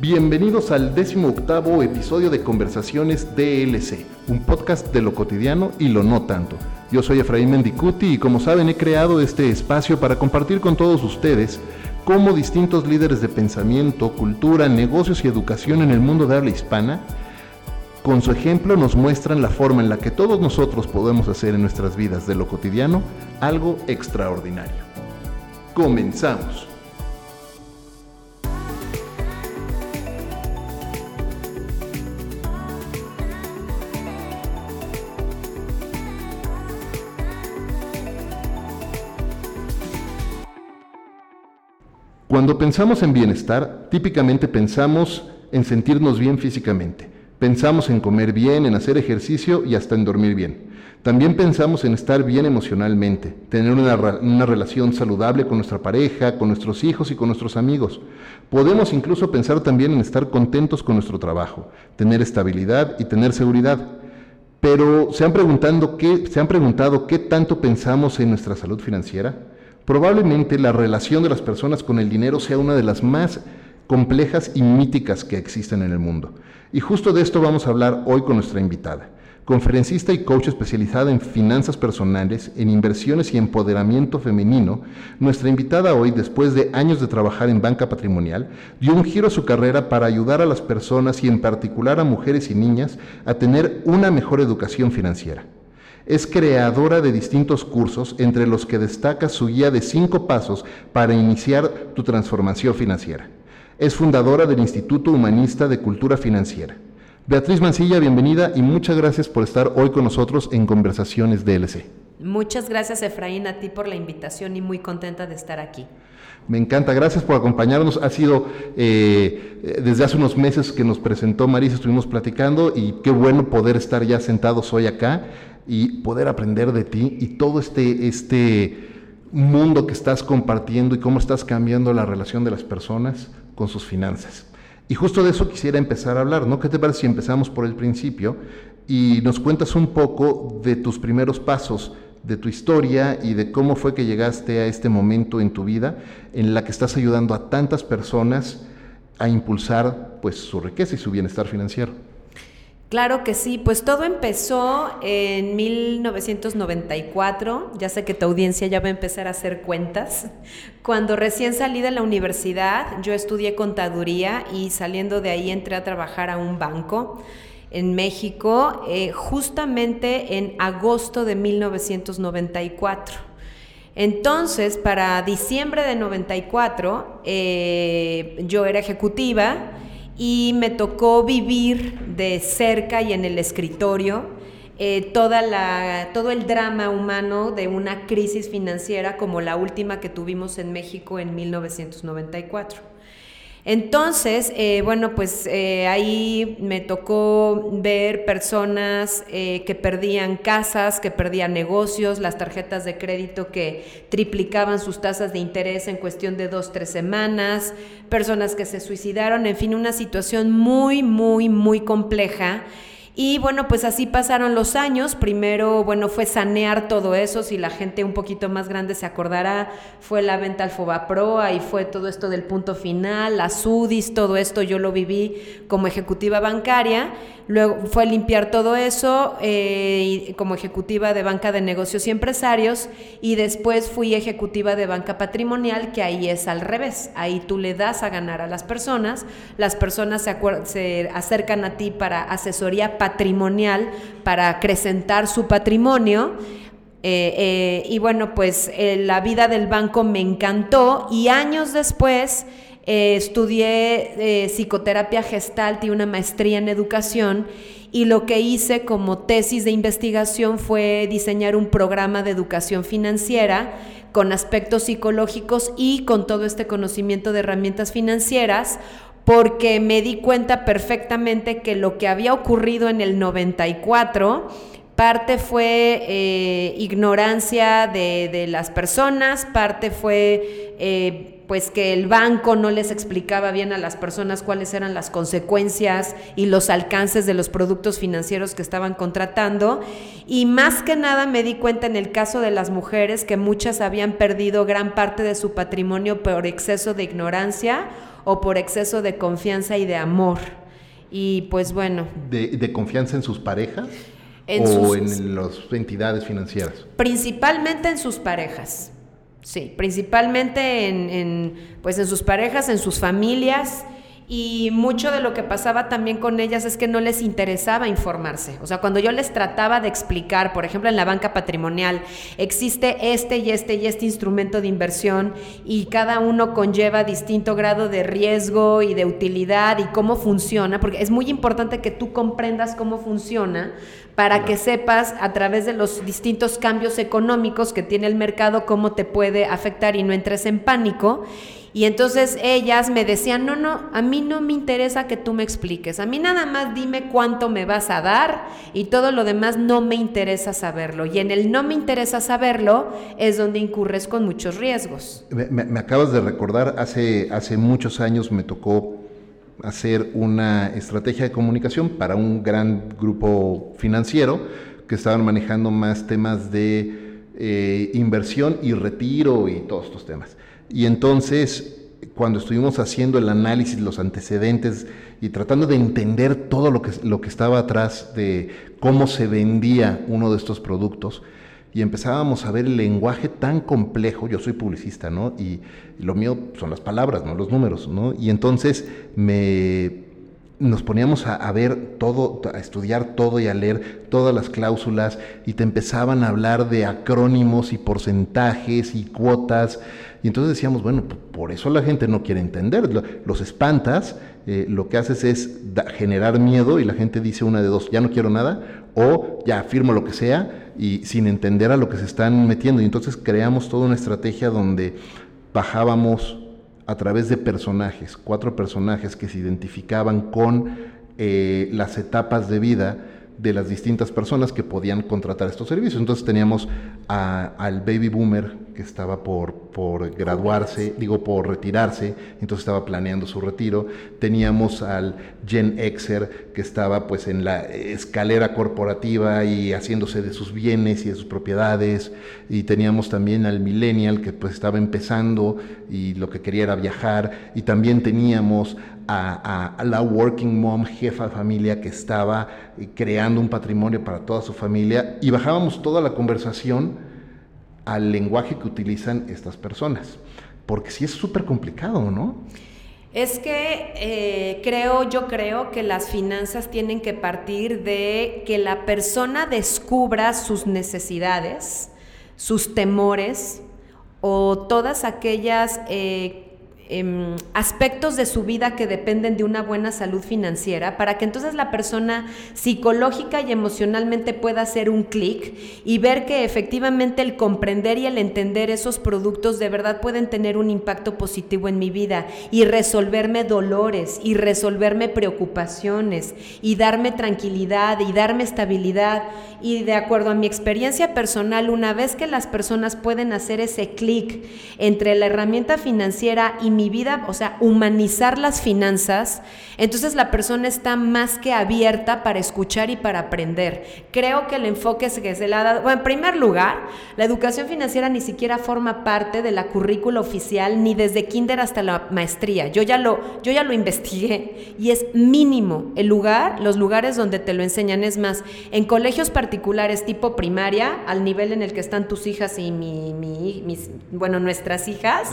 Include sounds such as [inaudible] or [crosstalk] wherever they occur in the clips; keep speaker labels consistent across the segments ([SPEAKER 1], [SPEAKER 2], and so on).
[SPEAKER 1] Bienvenidos al décimo octavo episodio de Conversaciones DLC, un podcast de lo cotidiano y lo no tanto. Yo soy Efraín Mendicuti y como saben he creado este espacio para compartir con todos ustedes cómo distintos líderes de pensamiento, cultura, negocios y educación en el mundo de habla hispana, con su ejemplo nos muestran la forma en la que todos nosotros podemos hacer en nuestras vidas de lo cotidiano algo extraordinario. Comenzamos. Cuando pensamos en bienestar, típicamente pensamos en sentirnos bien físicamente. Pensamos en comer bien, en hacer ejercicio y hasta en dormir bien. También pensamos en estar bien emocionalmente, tener una, relación saludable con nuestra pareja, con nuestros hijos y con nuestros amigos. Podemos incluso pensar también en estar contentos con nuestro trabajo, tener estabilidad y tener seguridad. Pero ¿se han, preguntado qué, ¿se han preguntado qué tanto pensamos en nuestra salud financiera? Probablemente la relación de las personas con el dinero sea una de las más complejas y míticas que existen en el mundo. Y justo de esto vamos a hablar hoy con nuestra invitada, conferencista y coach especializada en finanzas personales, en inversiones y empoderamiento femenino. Nuestra invitada hoy, después de años de trabajar en banca patrimonial, dio un giro a su carrera para ayudar a las personas y en particular a mujeres y niñas a tener una mejor educación financiera. Es creadora de distintos cursos, entre los que destaca su guía de cinco pasos para iniciar tu transformación financiera. Es fundadora del Instituto Humanista de Cultura Financiera. Beatriz Mancilla, bienvenida y muchas gracias por estar hoy con nosotros en Conversaciones DLC.
[SPEAKER 2] Muchas gracias Efraín a ti por la invitación y muy contenta de estar aquí.
[SPEAKER 1] Me encanta, gracias por acompañarnos. Ha sido eh, desde hace unos meses que nos presentó Marisa, estuvimos platicando y qué bueno poder estar ya sentados hoy acá y poder aprender de ti y todo este, este mundo que estás compartiendo y cómo estás cambiando la relación de las personas con sus finanzas. Y justo de eso quisiera empezar a hablar, ¿no? ¿Qué te parece si empezamos por el principio y nos cuentas un poco de tus primeros pasos, de tu historia y de cómo fue que llegaste a este momento en tu vida en la que estás ayudando a tantas personas a impulsar pues su riqueza y su bienestar financiero?
[SPEAKER 2] Claro que sí, pues todo empezó en 1994, ya sé que tu audiencia ya va a empezar a hacer cuentas. Cuando recién salí de la universidad, yo estudié contaduría y saliendo de ahí entré a trabajar a un banco en México, eh, justamente en agosto de 1994. Entonces, para diciembre de 94, eh, yo era ejecutiva y me tocó vivir de cerca y en el escritorio eh, toda la, todo el drama humano de una crisis financiera como la última que tuvimos en México en 1994. Entonces, eh, bueno, pues eh, ahí me tocó ver personas eh, que perdían casas, que perdían negocios, las tarjetas de crédito que triplicaban sus tasas de interés en cuestión de dos, tres semanas, personas que se suicidaron, en fin, una situación muy, muy, muy compleja y bueno, pues así pasaron los años. Primero, bueno, fue sanear todo eso. Si la gente un poquito más grande se acordará, fue la venta al Fobapro, ahí fue todo esto del punto final, la SUDIS, todo esto yo lo viví como ejecutiva bancaria. Luego fue limpiar todo eso eh, como ejecutiva de banca de negocios y empresarios. Y después fui ejecutiva de banca patrimonial, que ahí es al revés. Ahí tú le das a ganar a las personas, las personas se, se acercan a ti para asesoría patrimonial para acrecentar su patrimonio. Eh, eh, y bueno, pues eh, la vida del banco me encantó y años después estudié psicoterapia gestalt y una maestría en educación y lo que hice como tesis de investigación fue diseñar un programa de educación financiera con aspectos psicológicos y con todo este conocimiento de herramientas financieras porque me di cuenta perfectamente que lo que había ocurrido en el 94, parte fue eh, ignorancia de, las personas, parte fue... Eh, pues que el banco no les explicaba bien a las personas cuáles eran las consecuencias y los alcances de los productos financieros que estaban contratando. Y más que nada me di cuenta en el caso de las mujeres que muchas habían perdido gran parte de su patrimonio por exceso de ignorancia o por exceso de confianza y de amor. Y pues bueno.
[SPEAKER 1] ¿De, confianza en sus parejas? ¿O en las entidades financieras?
[SPEAKER 2] Principalmente en sus parejas. Sí, principalmente en, pues en sus parejas, en sus familias y mucho de lo que pasaba también con ellas es que no les interesaba informarse. O sea, cuando yo les trataba de explicar, por ejemplo, en la banca patrimonial, existe este y este y este instrumento de inversión y cada uno conlleva distinto grado de riesgo y de utilidad y cómo funciona, porque es muy importante que tú comprendas cómo funciona para que sepas a través de los distintos cambios económicos que tiene el mercado cómo te puede afectar y no entres en pánico. Y entonces ellas me decían, no, no, a mí no me interesa que tú me expliques, a mí nada más dime cuánto me vas a dar y todo lo demás no me interesa saberlo. Y en el no me interesa saberlo es donde incurres con muchos riesgos.
[SPEAKER 1] Me, acabas de recordar, hace, hace muchos años me tocó hacer una estrategia de comunicación para un gran grupo financiero que estaban manejando más temas de eh, inversión y retiro y todos estos temas. Y entonces, cuando estuvimos haciendo el análisis, los antecedentes y tratando de entender todo lo que, lo que estaba atrás de cómo se vendía uno de estos productos, y empezábamos a ver el lenguaje tan complejo, yo soy publicista, ¿no? Y, lo mío son las palabras, ¿no? Los números, ¿no? Y entonces me nos poníamos a, a, ver todo, a estudiar todo y a leer todas las cláusulas y te empezaban a hablar de acrónimos y porcentajes y cuotas y entonces decíamos, bueno, por eso la gente no quiere entender. Los espantas, eh, lo que haces es generar miedo y la gente dice una de dos, ya no quiero nada, o ya afirmo lo que sea y sin entender a lo que se están metiendo. Y entonces creamos toda una estrategia donde bajábamos a través de personajes, cuatro personajes que se identificaban con eh, las etapas de vida de las distintas personas que podían contratar estos servicios. Entonces teníamos al baby boomer que estaba por, por graduarse, digo, por retirarse, entonces estaba planeando su retiro. Teníamos al Gen Xer que estaba pues en la escalera corporativa y haciéndose de sus bienes y de sus propiedades. Y teníamos también al millennial que pues estaba empezando y lo que quería era viajar. Y también teníamos a, la working mom, jefa de familia que estaba eh, creando un patrimonio para toda su familia y bajábamos toda la conversación al lenguaje que utilizan estas personas, porque sí es súper complicado, ¿no?
[SPEAKER 2] Es que eh, creo, yo creo que las finanzas tienen que partir de que la persona descubra sus necesidades, sus temores o todas aquellas eh, Em, aspectos de su vida que dependen de una buena salud financiera para que entonces la persona psicológica y emocionalmente pueda hacer un clic y ver que efectivamente el comprender y el entender esos productos de verdad pueden tener un impacto positivo en mi vida y resolverme dolores y resolverme preocupaciones y darme tranquilidad y darme estabilidad. Y de acuerdo a mi experiencia personal una vez que las personas pueden hacer ese clic entre la herramienta financiera y mi mi vida, o sea, humanizar las finanzas, entonces la persona está más que abierta para escuchar y para aprender. Creo que el enfoque que se le ha dado, bueno, en primer lugar, la educación financiera ni siquiera forma parte de la currícula oficial ni desde kinder hasta la maestría. Yo ya lo, yo ya lo investigué y es mínimo el lugar, los lugares donde te lo enseñan. Es más, en colegios particulares tipo primaria, al nivel en el que están tus hijas y mi, mis, bueno, nuestras hijas,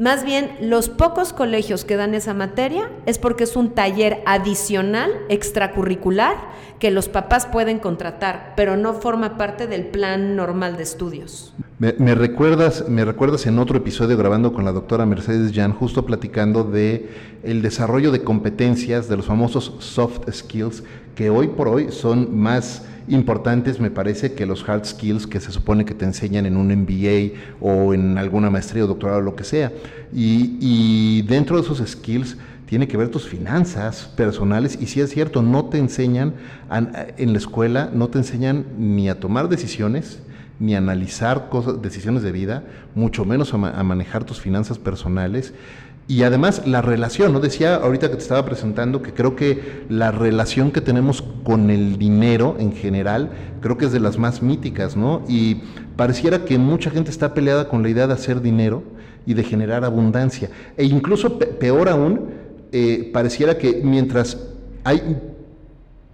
[SPEAKER 2] más bien, los pocos colegios que dan esa materia es porque es un taller adicional, extracurricular, que los papás pueden contratar, pero no forma parte del plan normal de estudios.
[SPEAKER 1] Me, recuerdas, me recuerdas en otro episodio grabando con la doctora Mercedes Jan, justo platicando de el desarrollo de competencias, de los famosos soft skills, que hoy por hoy son más importantes, me parece, que los hard skills que se supone que te enseñan en un MBA o en alguna maestría o doctorado o lo que sea. Y, dentro de esos skills tiene que ver tus finanzas personales y si es cierto, no te enseñan en la escuela, no te enseñan ni a tomar decisiones, ni analizar cosas, decisiones de vida, mucho menos a manejar tus finanzas personales. Y además la relación, ¿no? Decía ahorita que te estaba presentando que creo que la relación que tenemos con el dinero en general, creo que es de las más míticas, ¿no? Y pareciera que mucha gente está peleada con la idea de hacer dinero y de generar abundancia. E incluso peor aún, eh, pareciera que mientras hay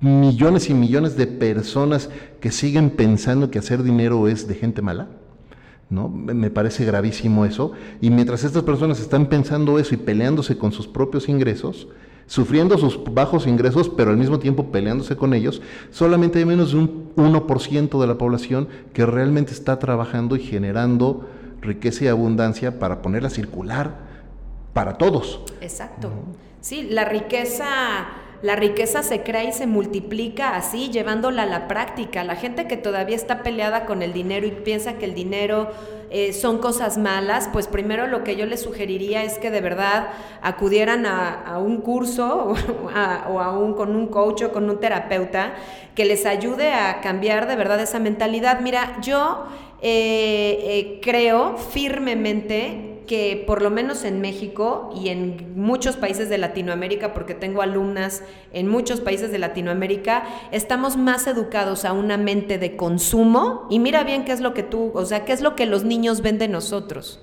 [SPEAKER 1] millones y millones de personas que siguen pensando que hacer dinero es de gente mala, ¿no? Me parece gravísimo eso. Y mientras estas personas están pensando eso y peleándose con sus propios ingresos, sufriendo sus bajos ingresos, pero al mismo tiempo peleándose con ellos, solamente hay menos de un 1% de la población que realmente está trabajando y generando riqueza y abundancia para ponerla a circular para todos.
[SPEAKER 2] Exacto. Sí, la riqueza la riqueza se crea y se multiplica así, llevándola a la práctica. La gente que todavía está peleada con el dinero y piensa que el dinero eh, son cosas malas, pues primero lo que yo les sugeriría es que de verdad acudieran a, un curso [laughs] o, a, un, con un coach o con un terapeuta que les ayude a cambiar de verdad esa mentalidad. Mira, yo eh, eh, creo firmemente que por lo menos en México y en muchos países de Latinoamérica, porque tengo alumnas en muchos países de Latinoamérica, estamos más educados a una mente de consumo y mira bien qué es lo que tú, o sea, qué es lo que los niños ven de nosotros.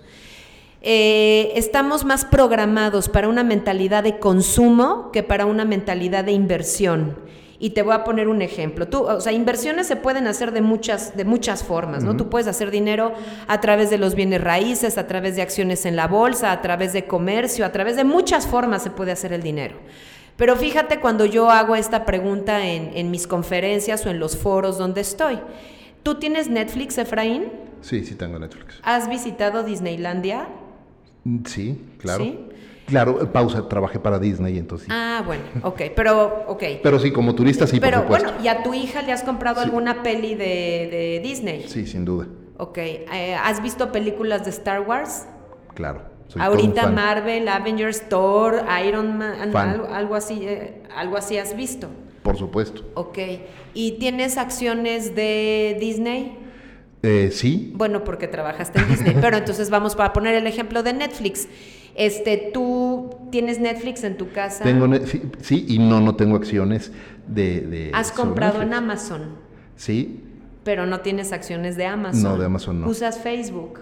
[SPEAKER 2] Eh, estamos más programados para una mentalidad de consumo que para una mentalidad de inversión. Y te voy a poner un ejemplo. Tú, o sea, inversiones se pueden hacer de muchas, de muchas formas, ¿no? Tú puedes hacer dinero a través de los bienes raíces, a través de acciones en la bolsa, a través de comercio, a través de muchas formas se puede hacer el dinero. Pero fíjate cuando yo hago esta pregunta en, en mis conferencias o en los foros donde estoy. ¿Tú tienes Netflix, Efraín?
[SPEAKER 1] Sí, sí tengo Netflix.
[SPEAKER 2] ¿Has visitado Disneylandia?
[SPEAKER 1] Sí, claro. ¿Sí? Claro, pausa, trabajé para Disney, entonces.
[SPEAKER 2] Ah, bueno, ok, pero, ok.
[SPEAKER 1] Pero sí, como turista sí,
[SPEAKER 2] pero,
[SPEAKER 1] por supuesto.
[SPEAKER 2] bueno, ¿y a tu hija le has comprado alguna peli de, Disney?
[SPEAKER 1] Sí, sin duda.
[SPEAKER 2] Ok, eh, ¿has visto películas de Star Wars?
[SPEAKER 1] Claro.
[SPEAKER 2] Ahorita Marvel, Avengers, Thor, Iron Man, algo, así, eh, algo así has visto.
[SPEAKER 1] Por supuesto.
[SPEAKER 2] Ok, ¿y tienes acciones de Disney?
[SPEAKER 1] Eh, sí.
[SPEAKER 2] Bueno, porque trabajaste en Disney, pero [laughs] entonces vamos para poner el ejemplo de Netflix. Este, ¿Tú tienes Netflix en tu casa?
[SPEAKER 1] Tengo, sí, y no, no tengo acciones de...
[SPEAKER 2] ¿Has comprado en Amazon?
[SPEAKER 1] Sí.
[SPEAKER 2] Pero no tienes acciones de Amazon.
[SPEAKER 1] No, de Amazon no.
[SPEAKER 2] ¿Usas Facebook?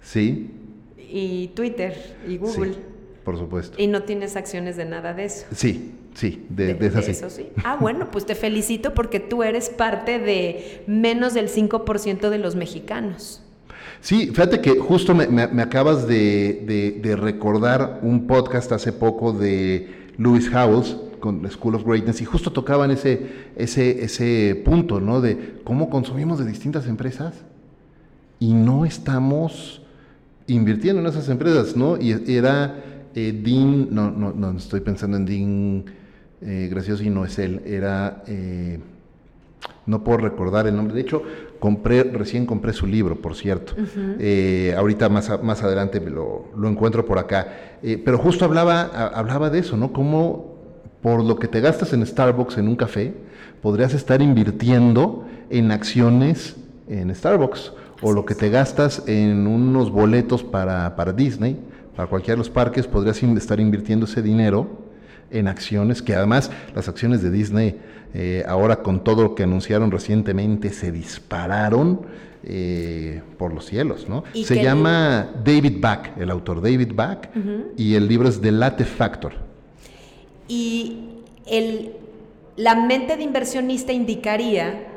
[SPEAKER 1] Sí.
[SPEAKER 2] ¿Y Twitter? ¿Y Google? Sí,
[SPEAKER 1] por supuesto.
[SPEAKER 2] ¿Y no tienes acciones de nada de eso?
[SPEAKER 1] Sí, sí, de, de, eso
[SPEAKER 2] sí. Ah, bueno, pues te felicito porque tú eres parte de menos del 5% de los mexicanos.
[SPEAKER 1] Sí, fíjate que justo me, acabas de, recordar un podcast hace poco de Lewis Howells con School of Greatness y justo tocaban ese, ese, ese punto, ¿no? De cómo consumimos de distintas empresas y no estamos invirtiendo en esas empresas, ¿no? Y era eh, Dean, no, no, no, estoy pensando en Dean eh, Gracioso y no es él, era... Eh, no puedo recordar el nombre. De hecho, compré, recién compré su libro, por cierto. Eh, ahorita más, más adelante lo, lo encuentro por acá. Eh, pero justo hablaba, hablaba de eso, ¿no? Cómo por lo que te gastas en Starbucks en un café, podrías estar invirtiendo en acciones en Starbucks. o lo que te gastas en unos boletos para, para Disney, para cualquiera de los parques, podrías estar invirtiendo ese dinero en acciones, que además las acciones de Disney eh, ahora con todo lo que anunciaron recientemente se dispararon eh, por los cielos, ¿no? Se llama David Back, el autor David Back, y el libro es The Latte Factor.
[SPEAKER 2] Y el, la mente de inversionista indicaría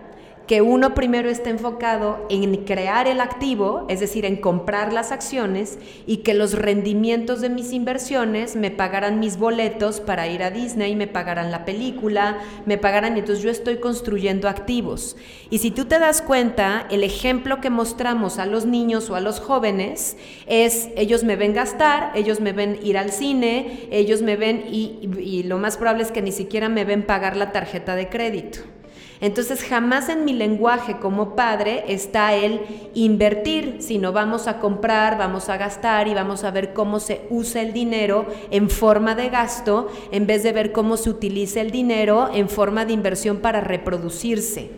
[SPEAKER 2] que uno primero está enfocado en crear el activo, es decir, en comprar las acciones y que los rendimientos de mis inversiones me pagarán mis boletos para ir a Disney, me pagarán la película, me pagarán, entonces yo estoy construyendo activos. Y si tú te das cuenta, el ejemplo que mostramos a los niños o a los jóvenes es, ellos me ven gastar, ellos me ven ir al cine, ellos me ven y, y lo más probable es que ni siquiera me ven pagar la tarjeta de crédito. Entonces jamás en mi lenguaje como padre está el invertir, sino vamos a comprar, vamos a gastar y vamos a ver cómo se usa el dinero en forma de gasto en vez de ver cómo se utiliza el dinero en forma de inversión para reproducirse.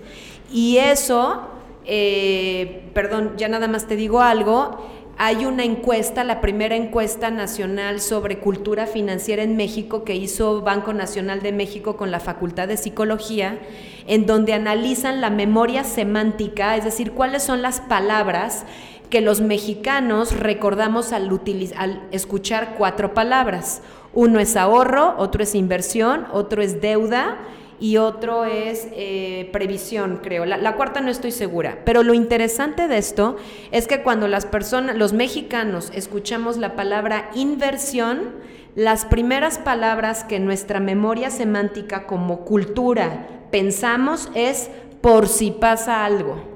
[SPEAKER 2] Y eso, eh, perdón, ya nada más te digo algo, hay una encuesta, la primera encuesta nacional sobre cultura financiera en México que hizo Banco Nacional de México con la Facultad de Psicología, en donde analizan la memoria semántica, es decir, cuáles son las palabras que los mexicanos recordamos al, al escuchar cuatro palabras. Uno es ahorro, otro es inversión, otro es deuda y otro es eh, previsión, creo. La, cuarta no estoy segura. Pero lo interesante de esto es que cuando las personas, los mexicanos, escuchamos la palabra inversión, las primeras palabras que nuestra memoria semántica como cultura pensamos es por si pasa algo.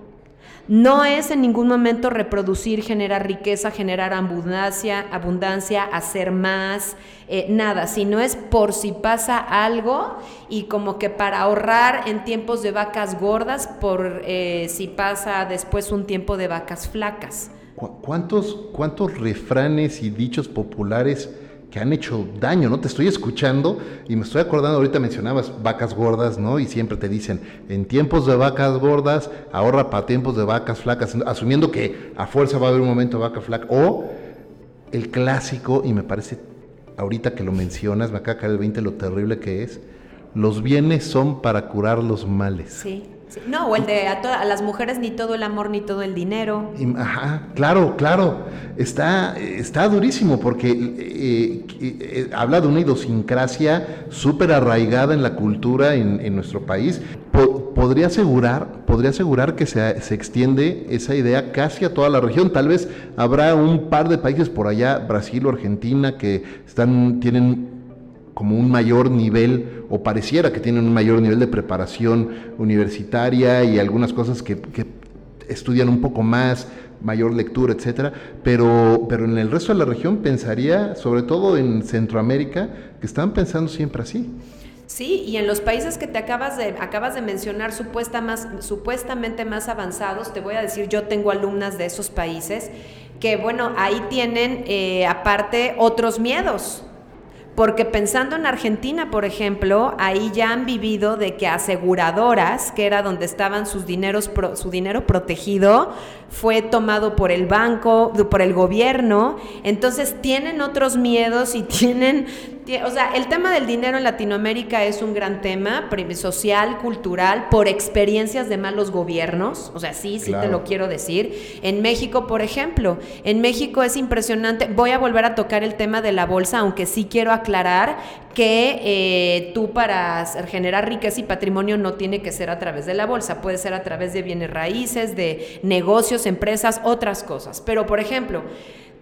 [SPEAKER 2] No es en ningún momento reproducir, generar riqueza, generar abundancia, abundancia hacer más, eh, nada, sino es por si pasa algo y como que para ahorrar en tiempos de vacas gordas, por eh, si pasa después un tiempo de vacas flacas.
[SPEAKER 1] ¿Cuántos, cuántos refranes y dichos populares que han hecho daño, ¿no? Te estoy escuchando y me estoy acordando, ahorita mencionabas vacas gordas, ¿no? Y siempre te dicen, en tiempos de vacas gordas, ahorra para tiempos de vacas flacas, asumiendo que a fuerza va a haber un momento de vaca flaca. O el clásico, y me parece, ahorita que lo mencionas, me acaba de caer el 20 lo terrible que es, los bienes son para curar los males.
[SPEAKER 2] Sí. No, o el de a, las mujeres ni todo el amor ni todo el dinero.
[SPEAKER 1] Ajá, claro, claro. Está, está durísimo porque eh, eh, habla de una idiosincrasia súper arraigada en la cultura en, nuestro país. podría, asegurar, podría asegurar que se, se, extiende esa idea casi a toda la región. Tal vez habrá un par de países por allá, Brasil o Argentina, que están, tienen como un mayor nivel, o pareciera que tienen un mayor nivel de preparación universitaria y algunas cosas que, estudian un poco más, mayor lectura, etcétera, pero, pero en el resto de la región pensaría, sobre todo en Centroamérica, que están pensando siempre así.
[SPEAKER 2] Sí, y en los países que te acabas de, acabas de mencionar supuestamente más avanzados, te voy a decir, yo tengo alumnas de esos países que, bueno, ahí tienen eh, aparte otros miedos, porque pensando en Argentina, por ejemplo, ahí ya han vivido de que aseguradoras, que era donde estaban sus dineros, su dinero protegido, fue tomado por el banco, por el gobierno. Entonces tienen otros miedos y [laughs] tienen o sea, el tema del dinero en Latinoamérica es un gran tema, social, cultural, por experiencias de malos gobiernos, o sea, sí, sí te lo quiero decir. En México, por ejemplo, en México es impresionante, voy a volver a tocar el tema de la bolsa, aunque sí quiero aclarar que eh, tú para generar riqueza y patrimonio no tiene que ser a través de la bolsa, puede ser a través de bienes raíces, de negocios, empresas, otras cosas. Pero, por ejemplo,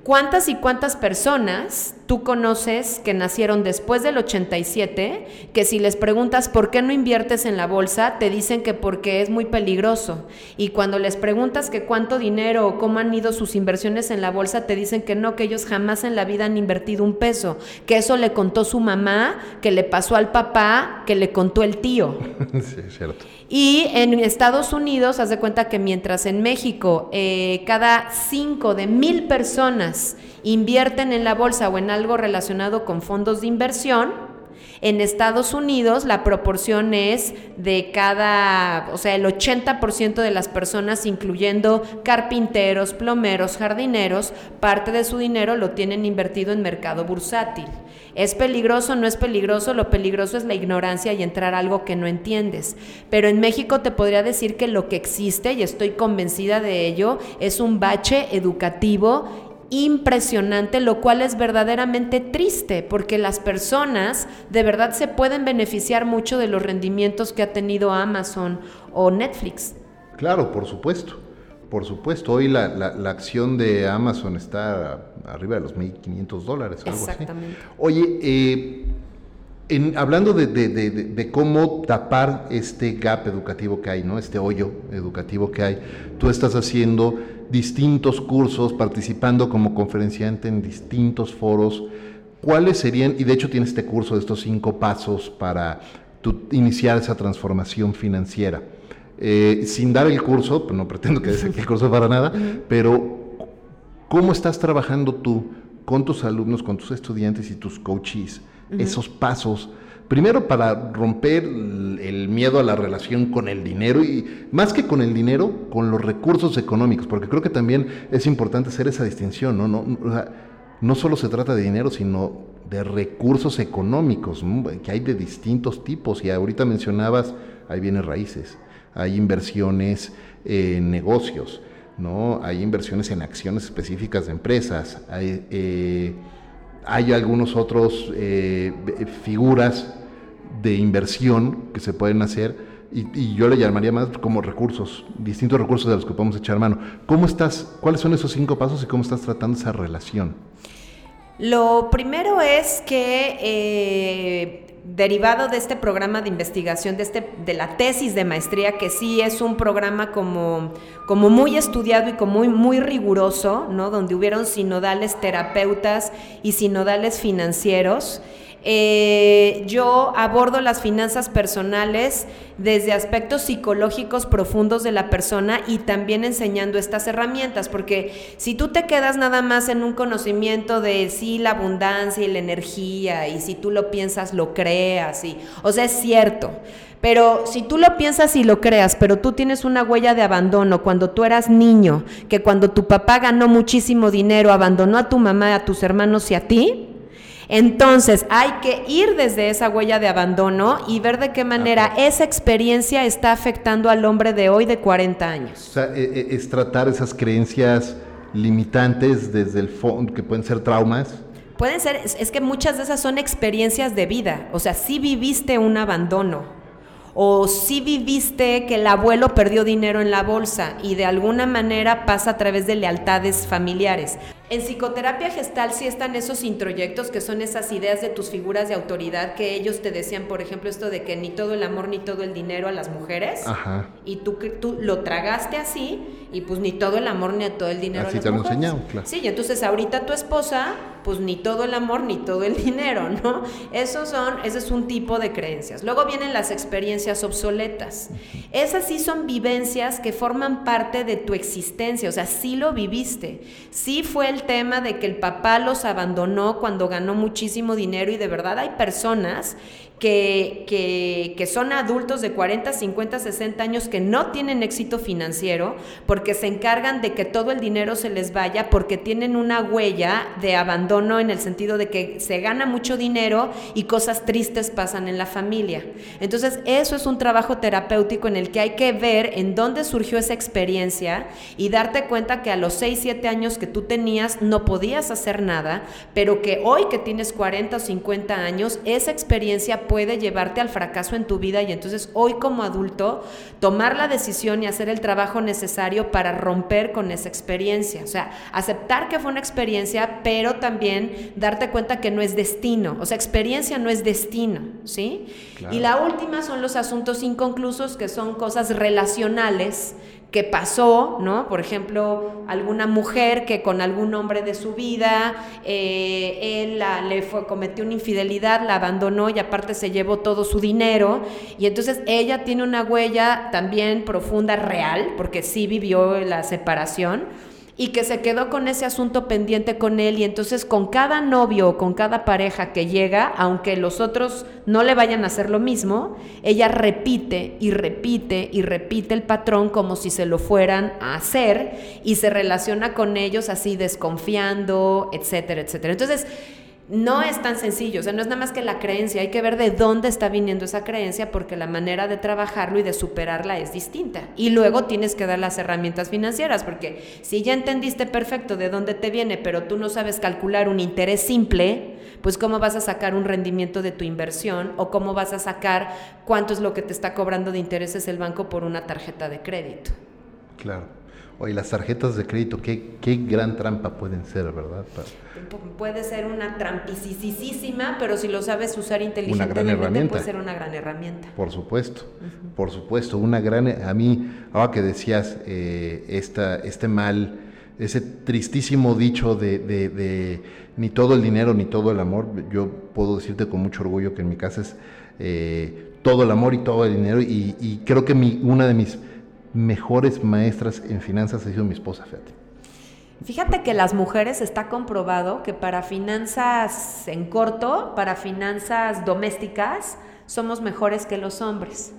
[SPEAKER 2] ¿Cuántas y cuántas personas tú conoces que nacieron después del 87 que si les preguntas por qué no inviertes en la bolsa, te dicen que porque es muy peligroso? Y cuando les preguntas que cuánto dinero o cómo han ido sus inversiones en la bolsa, te dicen que no, que ellos jamás en la vida han invertido un peso, que eso le contó su mamá, que le pasó al papá, que le contó el tío. [laughs]
[SPEAKER 1] sí, es cierto.
[SPEAKER 2] Y en Estados Unidos, haz de cuenta que mientras en México eh, cada cinco de mil personas invierten en la bolsa o en algo relacionado con fondos de inversión, en Estados Unidos la proporción es de cada, o sea, el 80% de las personas, incluyendo carpinteros, plomeros, jardineros, parte de su dinero lo tienen invertido en mercado bursátil. ¿Es peligroso? No es peligroso. Lo peligroso es la ignorancia y entrar a algo que no entiendes. Pero en México te podría decir que lo que existe, y estoy convencida de ello, es un bache educativo impresionante, lo cual es verdaderamente triste, porque las personas de verdad se pueden beneficiar mucho de los rendimientos que ha tenido Amazon o Netflix.
[SPEAKER 1] Claro, por supuesto. Por supuesto, hoy la, la, acción de Amazon está arriba de los 1.500 dólares.
[SPEAKER 2] Exactamente.
[SPEAKER 1] Oye, eh, en, hablando de, de, de, cómo tapar este gap educativo que hay, ¿no? este hoyo educativo que hay, tú estás haciendo distintos cursos, participando como conferenciante en distintos foros. ¿Cuáles serían, y de hecho tienes este curso de estos cinco pasos para iniciar esa transformación financiera? Eh, sin dar el curso, pues no pretendo que des el curso para nada, [laughs] pero ¿cómo estás trabajando tú con tus alumnos, con tus estudiantes y tus coaches esos pasos? Primero para romper el miedo a la relación con el dinero y más que con el dinero, con los recursos económicos, porque creo que también es importante hacer esa distinción, ¿no? No, solo se trata de dinero, sino de recursos económicos, que hay de distintos tipos y ahorita mencionabas, hay bienes raíces hay inversiones en negocios. ¿no? Hay inversiones en acciones específicas de empresas, hay, eh, hay algunos otros eh, figuras de inversión que se pueden hacer y, yo le llamaría más como recursos, distintos recursos de los que podemos echar mano. ¿Cómo estás? ¿Cuáles son esos cinco pasos y cómo estás tratando esa relación?
[SPEAKER 2] Lo primero es que eh, derivado de este programa de investigación, de, este, de la tesis de maestría, que sí es un programa como, como muy estudiado y como muy, muy riguroso, ¿no? donde hubieron sinodales terapeutas y sinodales financieros. Eh, yo abordo las finanzas personales desde aspectos psicológicos profundos de la persona y también enseñando estas herramientas, porque si tú te quedas nada más en un conocimiento de sí, la abundancia y la energía, y si tú lo piensas, lo creas, y, o sea, es cierto. Pero si tú lo piensas y lo creas, pero tú tienes una huella de abandono cuando tú eras niño, que cuando tu papá ganó muchísimo dinero, abandonó a tu mamá, a tus hermanos y a ti, entonces hay que ir desde esa huella de abandono y ver de qué manera esa experiencia está afectando al hombre de hoy de 40 años.
[SPEAKER 1] O sea, e, e, es tratar esas creencias limitantes desde el fondo, que pueden ser traumas.
[SPEAKER 2] Pueden ser, es que muchas de esas son experiencias de vida, o sea, si viviste un abandono, o si viviste que el abuelo perdió dinero en la bolsa y de alguna manera pasa a través de lealtades familiares. En psicoterapia gestal sí están esos introyectos que son esas ideas de tus figuras de autoridad que ellos te decían, por ejemplo, esto de que ni todo el amor ni todo el dinero a las mujeres. Ajá. Y tú, tú lo tragaste así y pues ni todo el amor ni todo el dinero
[SPEAKER 1] así
[SPEAKER 2] a las te
[SPEAKER 1] lo enseñado, claro.
[SPEAKER 2] Sí, y entonces ahorita tu esposa, pues ni todo el amor ni todo el [laughs] dinero, ¿no? Esos son, ese es un tipo de creencias. Luego vienen las experiencias obsoletas. Esas sí son vivencias que forman parte de tu existencia, o sea, sí lo viviste. Sí fue el tema de que el papá los abandonó cuando ganó muchísimo dinero y de verdad hay personas que, que, son adultos de 40, 50, 60 años que no tienen éxito financiero porque se encargan de que todo el dinero se les vaya porque tienen una huella de abandono en el sentido de que se gana mucho dinero y cosas tristes pasan en la familia. Entonces, eso es un trabajo terapéutico en el que hay que ver en dónde surgió esa experiencia y darte cuenta que a los 6, 7 años que tú tenías no podías hacer nada, pero que hoy que tienes 40 o 50 años, esa experiencia puede llevarte al fracaso en tu vida y entonces hoy como adulto tomar la decisión y hacer el trabajo necesario para romper con esa experiencia. O sea, aceptar que fue una experiencia, pero también darte cuenta que no es destino. O sea, experiencia no es destino, ¿sí? Y la última son los asuntos inconclusos, que son cosas relacionales que pasó, ¿no? Por ejemplo, alguna mujer que con algún hombre de su vida, eh, él le fue, cometió una infidelidad, la abandonó y aparte se llevó todo su dinero. Y entonces ella tiene una huella también profunda, real, porque sí vivió la separación y que se quedó con ese asunto pendiente con él y entonces con cada novio o con cada pareja que llega, aunque los otros no le vayan a hacer lo mismo, ella repite y repite y repite el patrón como si se lo fueran a hacer y se relaciona con ellos así desconfiando, etcétera, etcétera. Entonces, no es tan sencillo, o sea, no es nada más que la creencia, hay que ver de dónde está viniendo esa creencia porque la manera de trabajarlo y de superarla es distinta. Y luego tienes que dar las herramientas financieras, porque si ya entendiste perfecto de dónde te viene, pero tú no sabes calcular un interés simple, pues cómo vas a sacar un rendimiento de tu inversión o cómo vas a sacar cuánto es lo que te está cobrando de intereses el banco por una tarjeta de crédito.
[SPEAKER 1] Claro. Oye, las tarjetas de crédito, qué, qué gran trampa pueden ser, ¿verdad?
[SPEAKER 2] Puede ser una trampisísima, pero si lo sabes usar inteligentemente, puede ser una gran herramienta.
[SPEAKER 1] Por supuesto, por supuesto, una gran... A mí, ahora que decías eh, esta, este mal, ese tristísimo dicho de, de, ni todo el dinero ni todo el amor, yo puedo decirte con mucho orgullo que en mi casa es eh, todo el amor y todo el dinero y, y creo que mi, una de mis mejores maestras en finanzas ha sido mi esposa, fíjate.
[SPEAKER 2] Fíjate que las mujeres está comprobado que para finanzas en corto, para finanzas domésticas, somos mejores que los hombres.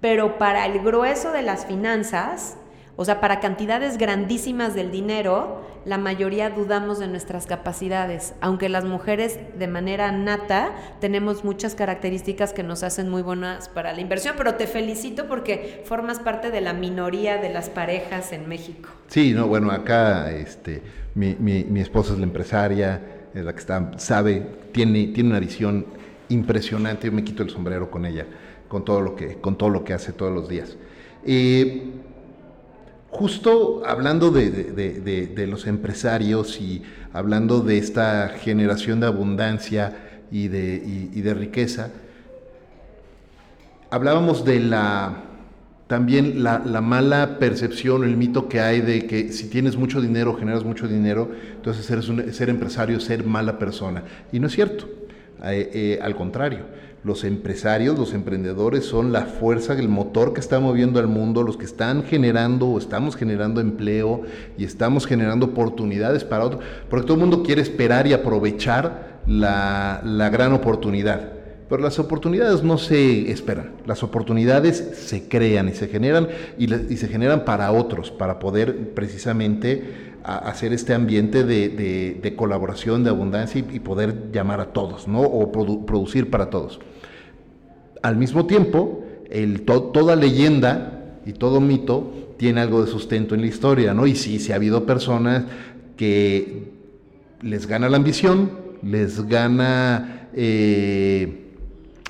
[SPEAKER 2] Pero para el grueso de las finanzas, O sea, para cantidades grandísimas del dinero, la mayoría dudamos de nuestras capacidades, aunque las mujeres de manera nata tenemos muchas características que nos hacen muy buenas para la inversión, pero te felicito porque formas parte de la minoría de las parejas en México.
[SPEAKER 1] Sí, no, bueno, acá este, mi, mi, esposa es la empresaria, es la que está, sabe, tiene, tiene una visión impresionante, yo me quito el sombrero con ella, con todo lo que, con todo lo que hace todos los días. Eh, justo hablando de, los empresarios y hablando de esta generación de abundancia y de, riqueza, hablábamos de la también la, mala percepción, el mito que hay de que si tienes mucho dinero, generas mucho dinero, entonces eres ser empresario, ser mala persona. Y no es cierto, eh, eh, al contrario los empresarios, los emprendedores son la fuerza, el motor que está moviendo al mundo, los que están generando o estamos generando empleo y estamos generando oportunidades para otros, porque todo el mundo quiere esperar y aprovechar la, gran oportunidad. Pero las oportunidades no se esperan, las oportunidades se crean y se generan y, se generan para otros, para poder precisamente hacer este ambiente de, colaboración, de abundancia y, poder llamar a todos, ¿no? O producir para todos al mismo tiempo, toda leyenda y todo mito tiene algo de sustento en la historia, ¿no? Y sí, sí ha habido personas que les gana la ambición, les gana, eh,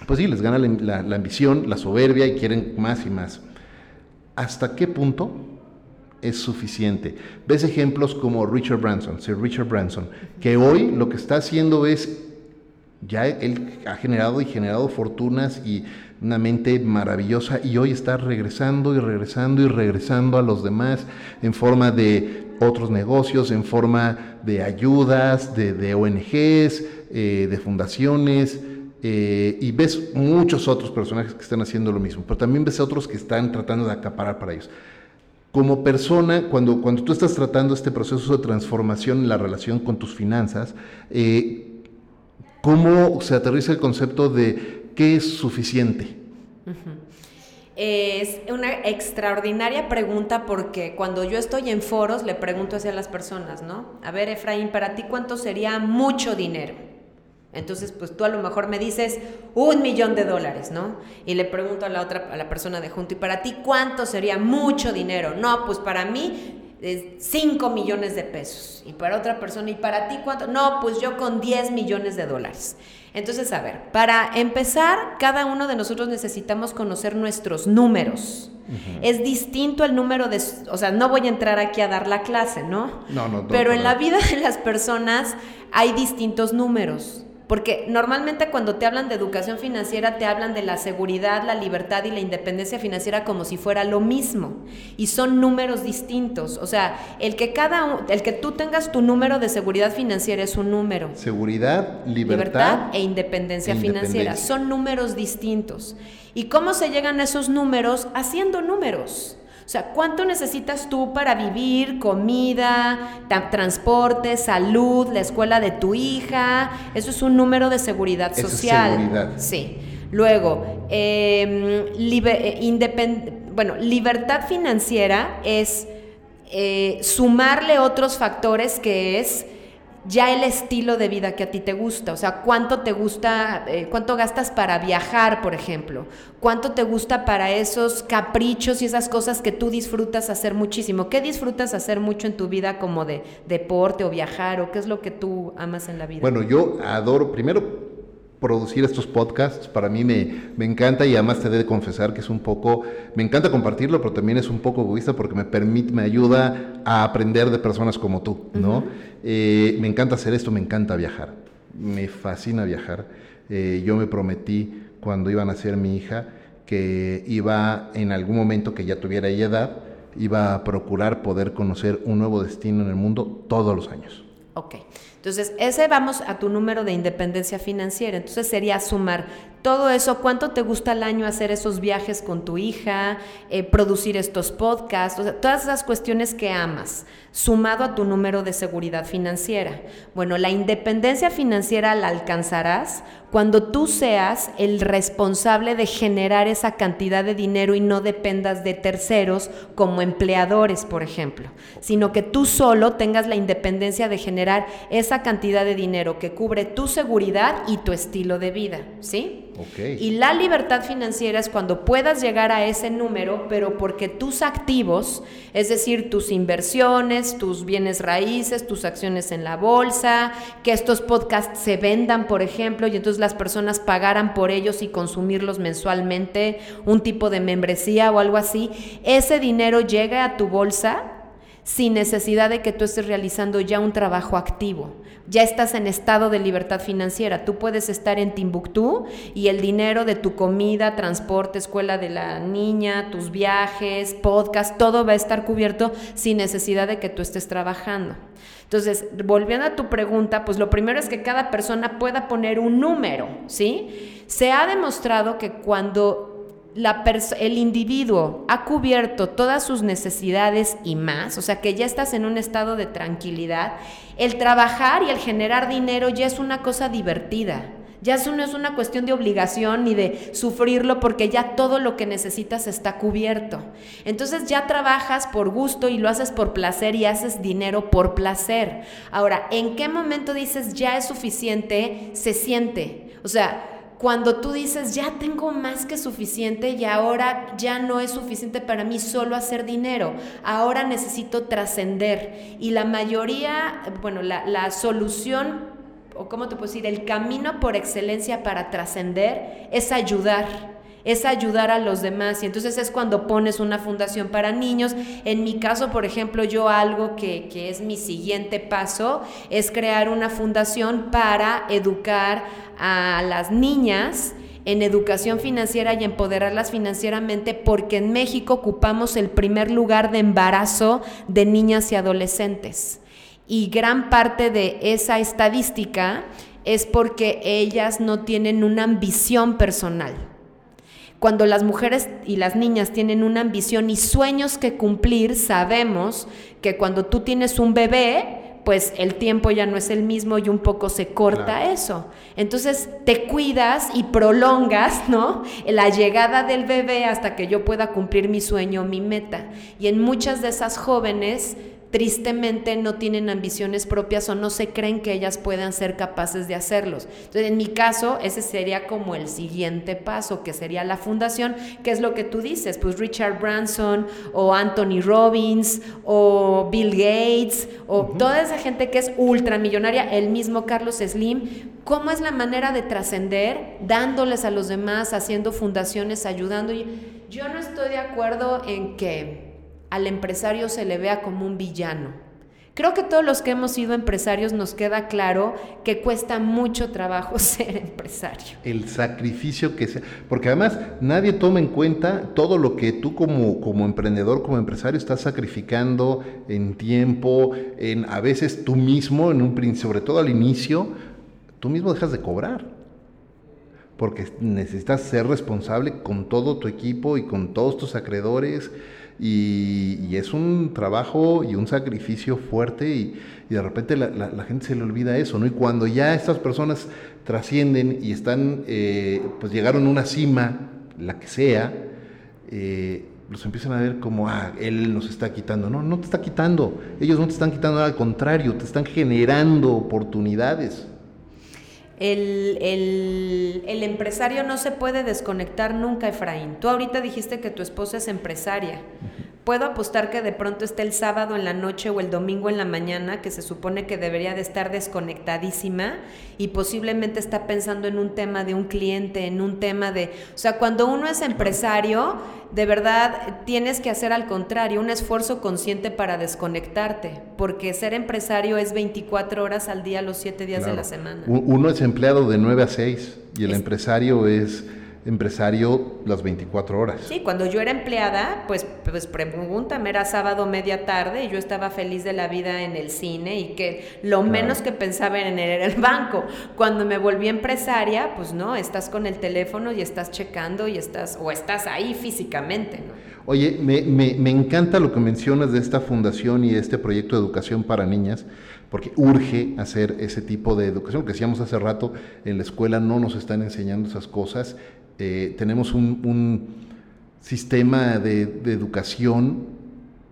[SPEAKER 1] pues sí, les gana la, ambición, la soberbia y quieren más y más. ¿Hasta qué punto es suficiente? Ves ejemplos como Richard Branson, Sir Richard Branson, que hoy lo que está haciendo es ya él ha generado y generado fortunas y una mente maravillosa y hoy está regresando y regresando y regresando a los demás en forma de otros negocios, en forma de ayudas, de, ONGs, eh, de fundaciones. Eh, y ves muchos otros personajes que están haciendo lo mismo, pero también ves otros que están tratando de acaparar para ellos. Como persona, cuando, cuando tú estás tratando este proceso de transformación en la relación con tus finanzas, eh, ¿Cómo se aterriza el concepto de qué es suficiente?
[SPEAKER 2] Es una extraordinaria pregunta porque cuando yo estoy en foros le pregunto hacia las personas, ¿no? A ver, Efraín, para ti cuánto sería mucho dinero? Entonces, pues tú a lo mejor me dices un millón de dólares, ¿no? Y le pregunto a la otra, a la persona de junto, ¿y para ti cuánto sería mucho dinero? No, pues para mí 5 millones de pesos. Y para otra persona, ¿y para ti cuánto? No, pues yo con 10 millones de dólares. Entonces, a ver, para empezar, cada uno de nosotros necesitamos conocer nuestros números. Es distinto el número de, o sea, no voy a entrar aquí a dar la clase, ¿no?
[SPEAKER 1] No, no. no
[SPEAKER 2] Pero en la vida de las personas hay distintos números. Porque normalmente cuando te hablan de educación financiera te hablan de la seguridad, la libertad y la independencia financiera como si fuera lo mismo y son números distintos, o sea, el que cada el que tú tengas tu número de seguridad financiera es un número.
[SPEAKER 1] Seguridad, libertad,
[SPEAKER 2] e independencia financiera son números distintos. ¿Y cómo se llegan a esos números? Haciendo números. O sea, ¿cuánto necesitas tú para vivir? Comida, transporte, salud, la escuela de tu hija. Eso es un número de seguridad social. Es seguridad. Sí. Luego, em, eh, bueno, libertad financiera es eh, sumarle otros factores que es ya el estilo de vida que a ti te gusta, o sea, cuánto te gusta, eh, cuánto gastas para viajar, por ejemplo, cuánto te gusta para esos caprichos y esas cosas que tú disfrutas hacer muchísimo. ¿Qué disfrutas hacer mucho en tu vida como de deporte o viajar o qué es lo que tú amas en la vida?
[SPEAKER 1] Bueno, yo adoro, primero producir estos podcasts. Para mí me, me, encanta y además te he de confesar que es un poco, me encanta compartirlo, pero también es un poco egoísta porque me permite, me ayuda a aprender de personas como tú, ¿no? Eh, me encanta hacer esto, me encanta viajar, me fascina viajar. Eh, yo me prometí cuando iba a nacer mi hija que iba en algún momento que ya tuviera ella edad, iba a procurar poder conocer un nuevo destino en el mundo todos los años.
[SPEAKER 2] Ok. Entonces, ese vamos a tu número de independencia financiera. Entonces sería sumar todo eso, cuánto te gusta al año hacer esos viajes con tu hija, eh, producir estos podcasts, todas esas cuestiones que amas, sumado a tu número de seguridad financiera. Bueno, la independencia financiera la alcanzarás cuando tú seas el responsable de generar esa cantidad de dinero y no dependas de terceros como empleadores, por ejemplo, sino que tú solo tengas la independencia de generar esa cantidad de dinero que cubre tu seguridad y tu estilo de vida, ¿sí? Y la libertad financiera es cuando puedas llegar a ese número, pero porque tus activos, es decir, tus inversiones, tus bienes raíces, tus acciones en la bolsa, que estos podcasts se vendan, por ejemplo, y entonces las personas pagaran por ellos y consumirlos mensualmente, un tipo de membresía o algo así, ese dinero llegue a tu bolsa sin necesidad de que tú estés realizando ya un trabajo activo. Ya estás en estado de libertad financiera. Tú puedes estar en Timbuktu y el dinero de tu comida, transporte, escuela de la niña, tus viajes, podcast, todo va a estar cubierto sin necesidad de que tú estés trabajando. Entonces, volviendo a tu pregunta, pues lo primero es que cada persona pueda poner un número, ¿sí? Se ha demostrado que cuando el individuo ha cubierto todas sus necesidades y más, o sea que ya estás en un estado de tranquilidad, el trabajar y el generar dinero ya es una cosa divertida. Ya eso no es una cuestión de obligación ni de sufrirlo porque ya todo lo que necesitas está cubierto. Entonces ya trabajas por gusto y lo haces por placer y haces dinero por placer. Ahora, ¿en qué momento dices ya es suficiente? Se siente. O sea, cuando tú dices, ya tengo más que suficiente y ahora ya no es suficiente para mí solo hacer dinero, ahora necesito trascender. Y la mayoría, bueno, la, solución, o cómo te puedo decir, el camino por excelencia para trascender es ayudar es ayudar a los demás. Y entonces es cuando pones una fundación para niños. En mi caso, por ejemplo, yo algo que, que es mi siguiente paso es crear una fundación para educar a las niñas en educación financiera y empoderarlas financieramente porque en México ocupamos el primer lugar de embarazo de niñas y adolescentes. Y gran parte de esa estadística es porque ellas no tienen una ambición personal cuando las mujeres y las niñas tienen una ambición y sueños que cumplir, sabemos que cuando tú tienes un bebé, pues el tiempo ya no es el mismo y un poco se corta eso. Entonces te cuidas y prolongas, ¿no? La llegada del bebé hasta que yo pueda cumplir mi sueño, mi meta. Y en muchas de esas jóvenes tristemente no tienen ambiciones propias o no se creen que ellas puedan ser capaces de hacerlos. Entonces, en mi caso, ese sería como el siguiente paso, que sería la fundación, que es lo que tú dices, pues Richard Branson o Anthony Robbins o Bill Gates o toda esa gente que es ultramillonaria, el mismo Carlos Slim, ¿cómo es la manera de trascender dándoles a los demás, haciendo fundaciones, ayudando? Yo no estoy de acuerdo en que al empresario se le vea como un villano. Creo que todos los que hemos sido empresarios nos queda claro que cuesta mucho trabajo [laughs] ser empresario.
[SPEAKER 1] El sacrificio que sea, porque además nadie toma en cuenta todo lo que tú como, como emprendedor, como empresario estás sacrificando en tiempo, en a veces tú mismo, en un sobre todo al inicio, tú mismo dejas de cobrar. Porque necesitas ser responsable con todo tu equipo y con todos tus acreedores y, es un trabajo y un sacrificio fuerte y, de repente la, gente se le olvida eso, ¿no? Y cuando ya estas personas trascienden y están, eh, pues llegaron a una cima, la que sea, eh, los empiezan a ver como, ah, él nos está quitando. No, no te está quitando. Ellos no te están quitando, al contrario, te están generando oportunidades.
[SPEAKER 2] El, el, empresario no se puede desconectar nunca, Efraín. Tú ahorita dijiste que tu esposa es empresaria. Puedo apostar que de pronto esté el sábado en la noche o el domingo en la mañana, que se supone que debería de estar desconectadísima y posiblemente está pensando en un tema de un cliente, en un tema de... O sea, cuando uno es empresario, de verdad tienes que hacer al contrario, un esfuerzo consciente para desconectarte, porque ser empresario es 24 horas al día, los 7 días de la semana.
[SPEAKER 1] Uno es empleado de 9 a 6 y el empresario es empresario las 24 horas.
[SPEAKER 2] Sí, cuando yo era empleada, pues, pues pregúntame, era sábado media tarde y yo estaba feliz de la vida en el cine y que lo menos que pensaba en era el banco. Cuando me volví empresaria, pues no, estás con el teléfono y estás checando y estás, o estás ahí físicamente, ¿no?
[SPEAKER 1] Oye, me, me, me encanta lo que mencionas de esta fundación y este proyecto de educación para niñas porque urge hacer ese tipo de educación, que decíamos hace rato, en la escuela no nos están enseñando esas cosas. Eh, tenemos un, sistema de, educación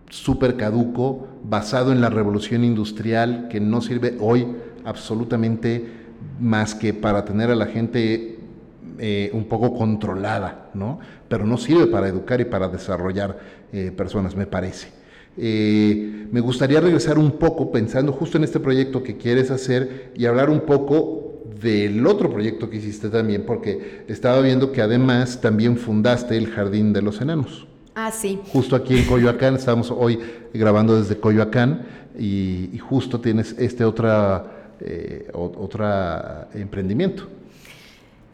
[SPEAKER 1] súper caduco, basado en la revolución industrial, que no sirve hoy absolutamente más que para tener a la gente eh, un poco controlada, ¿no? Pero no sirve para educar y para desarrollar eh, personas, me parece. Eh, me gustaría regresar un poco pensando justo en este proyecto que quieres hacer y hablar un poco del otro proyecto que hiciste también, porque estaba viendo que además también fundaste el Jardín de los Enanos.
[SPEAKER 2] Ah, sí.
[SPEAKER 1] Justo aquí en Coyoacán, estamos hoy grabando desde Coyoacán y, justo tienes este otra, eh, otra emprendimiento.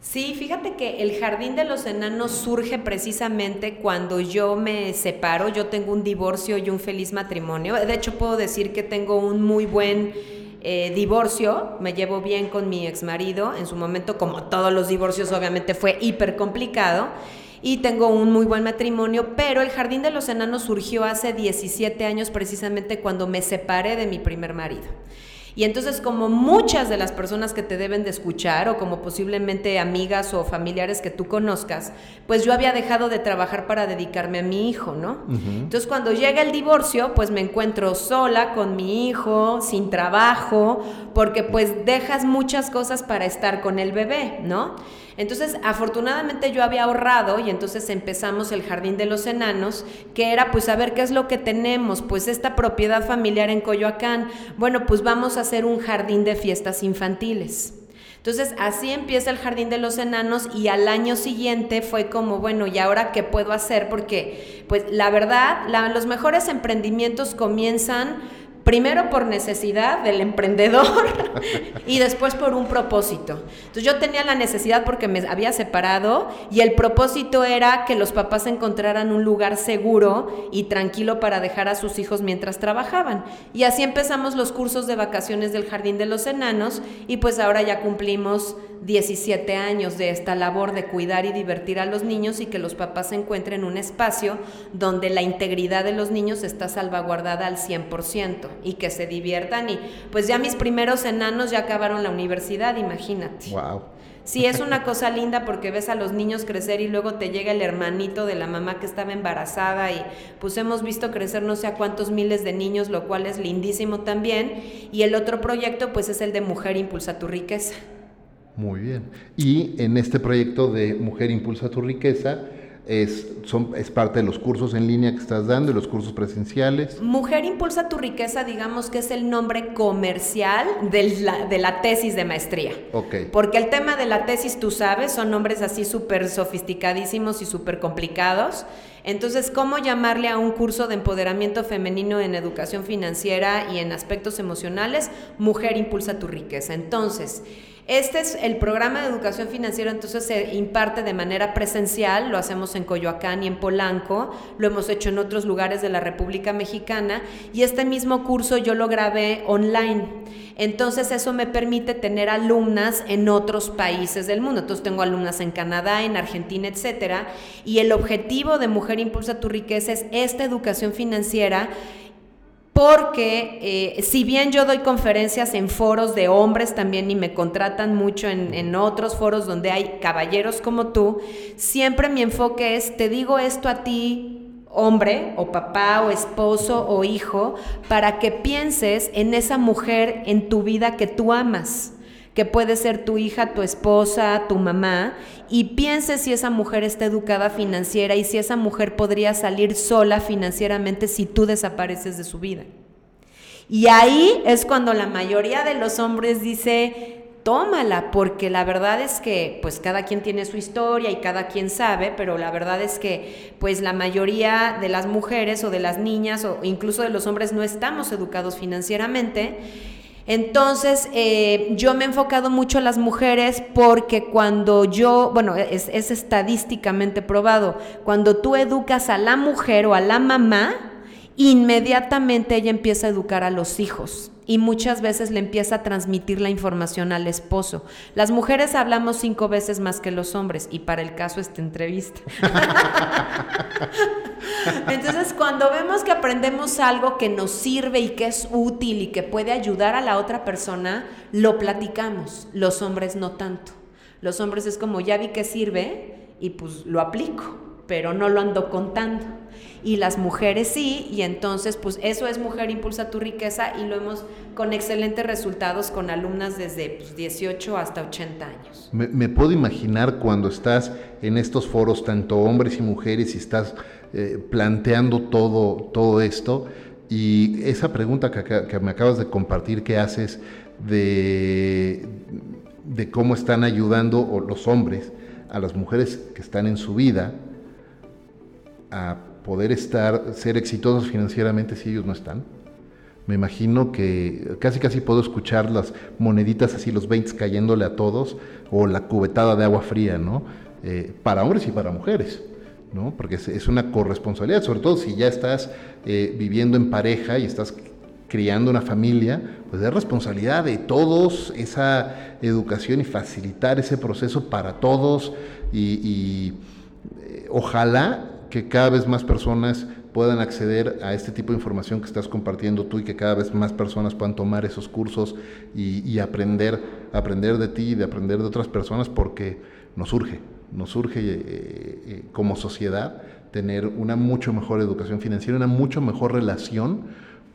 [SPEAKER 2] Sí, fíjate que el Jardín de los Enanos surge precisamente cuando yo me separo, yo tengo un divorcio y un feliz matrimonio. De hecho, puedo decir que tengo un muy buen eh, divorcio, me llevo bien con mi ex marido. En su momento, como todos los divorcios, obviamente fue hiper complicado. Y tengo un muy buen matrimonio, pero el Jardín de los Enanos surgió hace 17 años precisamente cuando me separé de mi primer marido. Y entonces como muchas de las personas que te deben de escuchar o como posiblemente amigas o familiares que tú conozcas, pues yo había dejado de trabajar para dedicarme a mi hijo, ¿no? Entonces cuando llega el divorcio, pues me encuentro sola con mi hijo, sin trabajo, porque pues dejas muchas cosas para estar con el bebé, ¿no? Entonces, afortunadamente yo había ahorrado y entonces empezamos el Jardín de los Enanos, que era pues a ver qué es lo que tenemos, pues esta propiedad familiar en Coyoacán. Bueno, pues vamos a hacer un jardín de fiestas infantiles. Entonces así empieza el Jardín de los Enanos y al año siguiente fue como, bueno, ¿y ahora qué puedo hacer? Porque, pues la verdad, los mejores emprendimientos comienzan primero por necesidad del emprendedor [laughs] y después por un propósito. Entonces yo tenía la necesidad porque me había separado y el propósito era que los papás encontraran un lugar seguro y tranquilo para dejar a sus hijos mientras trabajaban. Y así empezamos los cursos de vacaciones del Jardín de los Enanos y pues ahora ya cumplimos 17 años de esta labor de cuidar y divertir a los niños y que los papás encuentren un espacio donde la integridad de los niños está salvaguardada al 100% y que se diviertan. Y pues ya mis primeros enanos ya acabaron la universidad, imagínate.
[SPEAKER 1] Wow.
[SPEAKER 2] Sí, es una cosa linda porque ves a los niños crecer y luego te llega el hermanito de la mamá que estaba embarazada y pues hemos visto crecer no sé a cuántos miles de niños, lo cual es lindísimo también. Y el otro proyecto pues es el de Mujer Impulsa tu Riqueza.
[SPEAKER 1] Muy bien. Y en este proyecto de Mujer Impulsa tu Riqueza, es, son, es parte de los cursos en línea que estás dando y los cursos presenciales.
[SPEAKER 2] Mujer Impulsa tu Riqueza, digamos que es el nombre comercial de la, de la tesis de maestría.
[SPEAKER 1] Ok.
[SPEAKER 2] Porque el tema de la tesis, tú sabes, son nombres así súper sofisticadísimos y súper complicados. Entonces, ¿cómo llamarle a un curso de empoderamiento femenino en educación financiera y en aspectos emocionales? Mujer Impulsa tu Riqueza. Entonces, este es el programa de educación financiera, entonces se imparte de manera presencial, lo hacemos en Coyoacán y en Polanco, lo hemos hecho en otros lugares de la República Mexicana y este mismo curso yo lo grabé online. Entonces eso me permite tener alumnas en otros países del mundo. Entonces tengo alumnas en Canadá, en Argentina, etcétera. Y el objetivo de Mujer Impulsa tu Riqueza es esta educación financiera porque eh, si bien yo doy conferencias en foros de hombres también y me contratan mucho en, en, otros foros donde hay caballeros como tú, siempre mi enfoque es, te digo esto a ti, hombre o papá o esposo o hijo, para que pienses en esa mujer en tu vida que tú amas que puede ser tu hija, tu esposa, tu mamá, y pienses si esa mujer está educada financiera y si esa mujer podría salir sola financieramente si tú desapareces de su vida. Y ahí es cuando la mayoría de los hombres dice, tómala, porque la verdad es que pues cada quien tiene su historia y cada quien sabe, pero la verdad es que pues la mayoría de las mujeres o de las niñas o incluso de los hombres no estamos educados financieramente Entonces, eh, yo me he enfocado mucho a las mujeres porque cuando yo, bueno, es, es estadísticamente probado, cuando tú educas a la mujer o a la mamá, inmediatamente ella empieza a educar a los hijos y muchas veces le empieza a transmitir la información al esposo. Las mujeres hablamos cinco veces más que los hombres y para el caso esta entrevista. [laughs] Entonces, cuando vemos que aprendemos algo que nos sirve y que es útil y que puede ayudar a la otra persona, lo platicamos. Los hombres no tanto. Los hombres es como, ya vi que sirve y pues lo aplico, pero no lo ando contando y las mujeres sí, y entonces pues eso es Mujer Impulsa tu Riqueza y lo hemos con excelentes resultados con alumnas desde 18 pues, hasta 80 años.
[SPEAKER 1] Me, puedo imaginar cuando estás en estos foros, tanto hombres y mujeres, y estás eh, planteando todo, todo esto, y esa pregunta que, me acabas de compartir, que haces de, de cómo están ayudando los hombres a las mujeres que están en su vida a poder estar, ser exitosos financieramente si ellos no están. Me imagino que casi casi puedo escuchar las moneditas así, los 20 cayéndole a todos, o la cubetada de agua fría, ¿no? Eh, para hombres y para mujeres, ¿no? Porque es, una corresponsabilidad, sobre todo si ya estás eh, viviendo en pareja y estás criando una familia, pues es responsabilidad de todos esa educación y facilitar ese proceso para todos y, eh, ojalá que cada vez más personas puedan acceder a este tipo de información que estás compartiendo tú y que cada vez más personas puedan tomar esos cursos y, aprender, aprender de ti y de aprender de otras personas porque nos urge, nos urge eh, eh, como sociedad tener una mucho mejor educación financiera, una mucho mejor relación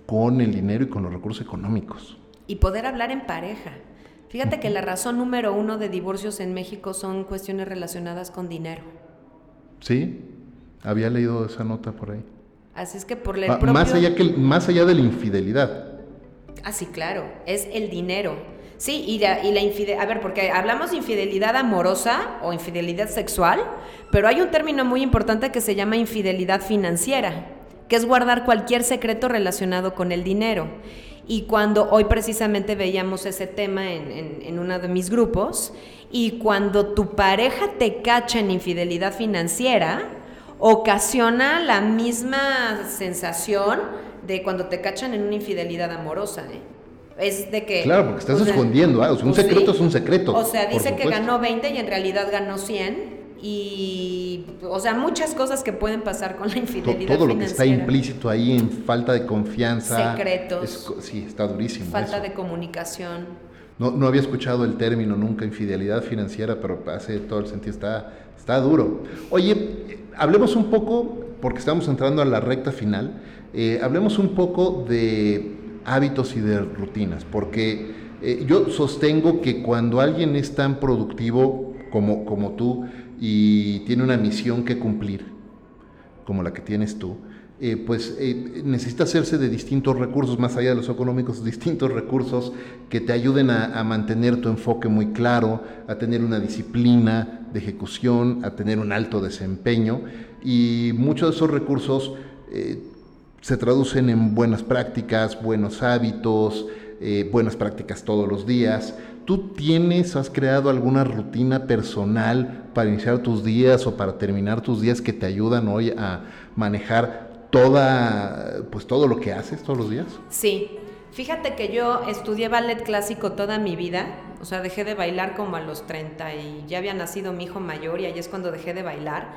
[SPEAKER 1] con el dinero y con los recursos económicos.
[SPEAKER 2] Y poder hablar en pareja. Fíjate que la razón número uno de divorcios en México son cuestiones relacionadas con dinero.
[SPEAKER 1] Sí, había leído esa nota por ahí.
[SPEAKER 2] Así es que por el
[SPEAKER 1] propio... más, allá que, más allá de la infidelidad.
[SPEAKER 2] Ah, sí, claro, es el dinero. Sí, y la, y la infidelidad, a ver, porque hablamos de infidelidad amorosa o infidelidad sexual, pero hay un término muy importante que se llama infidelidad financiera, que es guardar cualquier secreto relacionado con el dinero. Y cuando hoy precisamente veíamos ese tema en, en, en uno de mis grupos, y cuando tu pareja te cacha en infidelidad financiera, ocasiona la misma sensación de cuando te cachan en una infidelidad amorosa, ¿eh? Es de que...
[SPEAKER 1] Claro, porque estás escondiendo, ¿ah? un pues secreto es un secreto.
[SPEAKER 2] O sea, dice que ganó 20 y en realidad ganó 100 y, o sea, muchas cosas que pueden pasar con la infidelidad.
[SPEAKER 1] Todo, lo que está implícito ahí en falta de confianza.
[SPEAKER 2] Secretos.
[SPEAKER 1] sí, está durísimo.
[SPEAKER 2] Falta de comunicación.
[SPEAKER 1] No, no había escuchado el término nunca, infidelidad financiera, pero hace todo el sentido, está, está duro. Oye, hablemos un poco, porque estamos entrando a la recta final, eh, hablemos un poco de hábitos y de rutinas, porque eh, yo sostengo que cuando alguien es tan productivo como, como tú y tiene una misión que cumplir, como la que tienes tú, eh, pues eh, necesita hacerse de distintos recursos, más allá de los económicos, [laughs] distintos recursos que te ayuden a, mantener tu enfoque muy claro, a tener una disciplina de ejecución, a tener un alto desempeño. Y muchos de esos recursos eh, se traducen en buenas prácticas, buenos hábitos, buenas prácticas todos los días. ¿Tú tienes, has creado alguna rutina personal para iniciar tus días o para terminar tus días que te ayudan hoy a manejar toda, pues todo lo que haces todos los días?
[SPEAKER 2] Sí. Fíjate que yo estudié ballet clásico toda mi vida, o sea, dejé de bailar como a los 30 y ya había nacido mi hijo mayor y ahí es cuando dejé de bailar.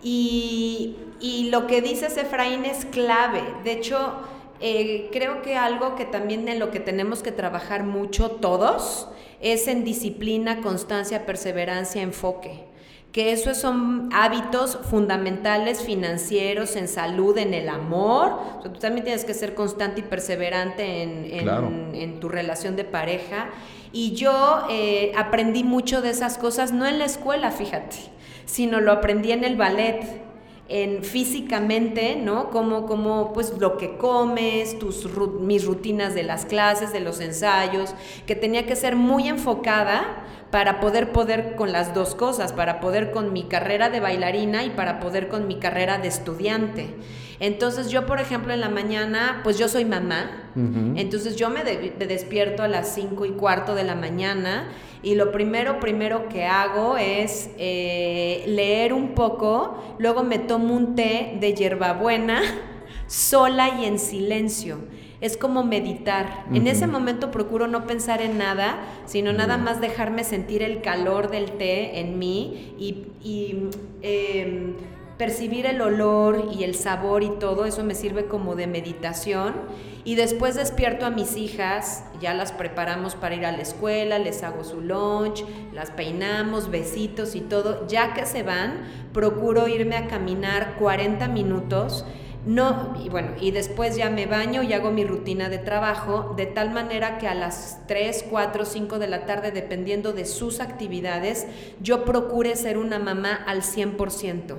[SPEAKER 2] Y, y lo que dices, Efraín, es clave. De hecho, eh, creo que algo que también en lo que tenemos que trabajar mucho todos es en disciplina, constancia, perseverancia, enfoque que esos son hábitos fundamentales financieros, en salud, en el amor. tú también tienes que ser constante y perseverante en, tu relación de pareja. Y yo eh, aprendí mucho de esas cosas, no en la escuela, fíjate, sino lo aprendí en el ballet en físicamente, ¿no? Como, como pues lo que comes, tus, mis rutinas de las clases, de los ensayos, que tenía que ser muy enfocada para poder poder con las dos cosas, para poder con mi carrera de bailarina y para poder con mi carrera de estudiante. Entonces yo, por ejemplo, en la mañana, pues yo soy mamá, entonces yo me, despierto a las cinco y cuarto de la mañana y lo primero, primero que hago es eh, leer un poco, luego me tomo un té de hierbabuena [laughs] sola y en silencio es como meditar. En ese momento procuro no pensar en nada, sino nada más dejarme sentir el calor del té en mí y, em, percibir el olor y el sabor y todo, eso me sirve como de meditación. Y después despierto a mis hijas, ya las preparamos para ir a la escuela, les hago su lunch, las peinamos, besitos y todo. Ya que se van, procuro irme a caminar 40 minutos no, y bueno, y después ya me baño y hago mi rutina de trabajo, de tal manera que a las 3, 4, 5 de la tarde, dependiendo de sus actividades, yo procure ser una mamá al 100%.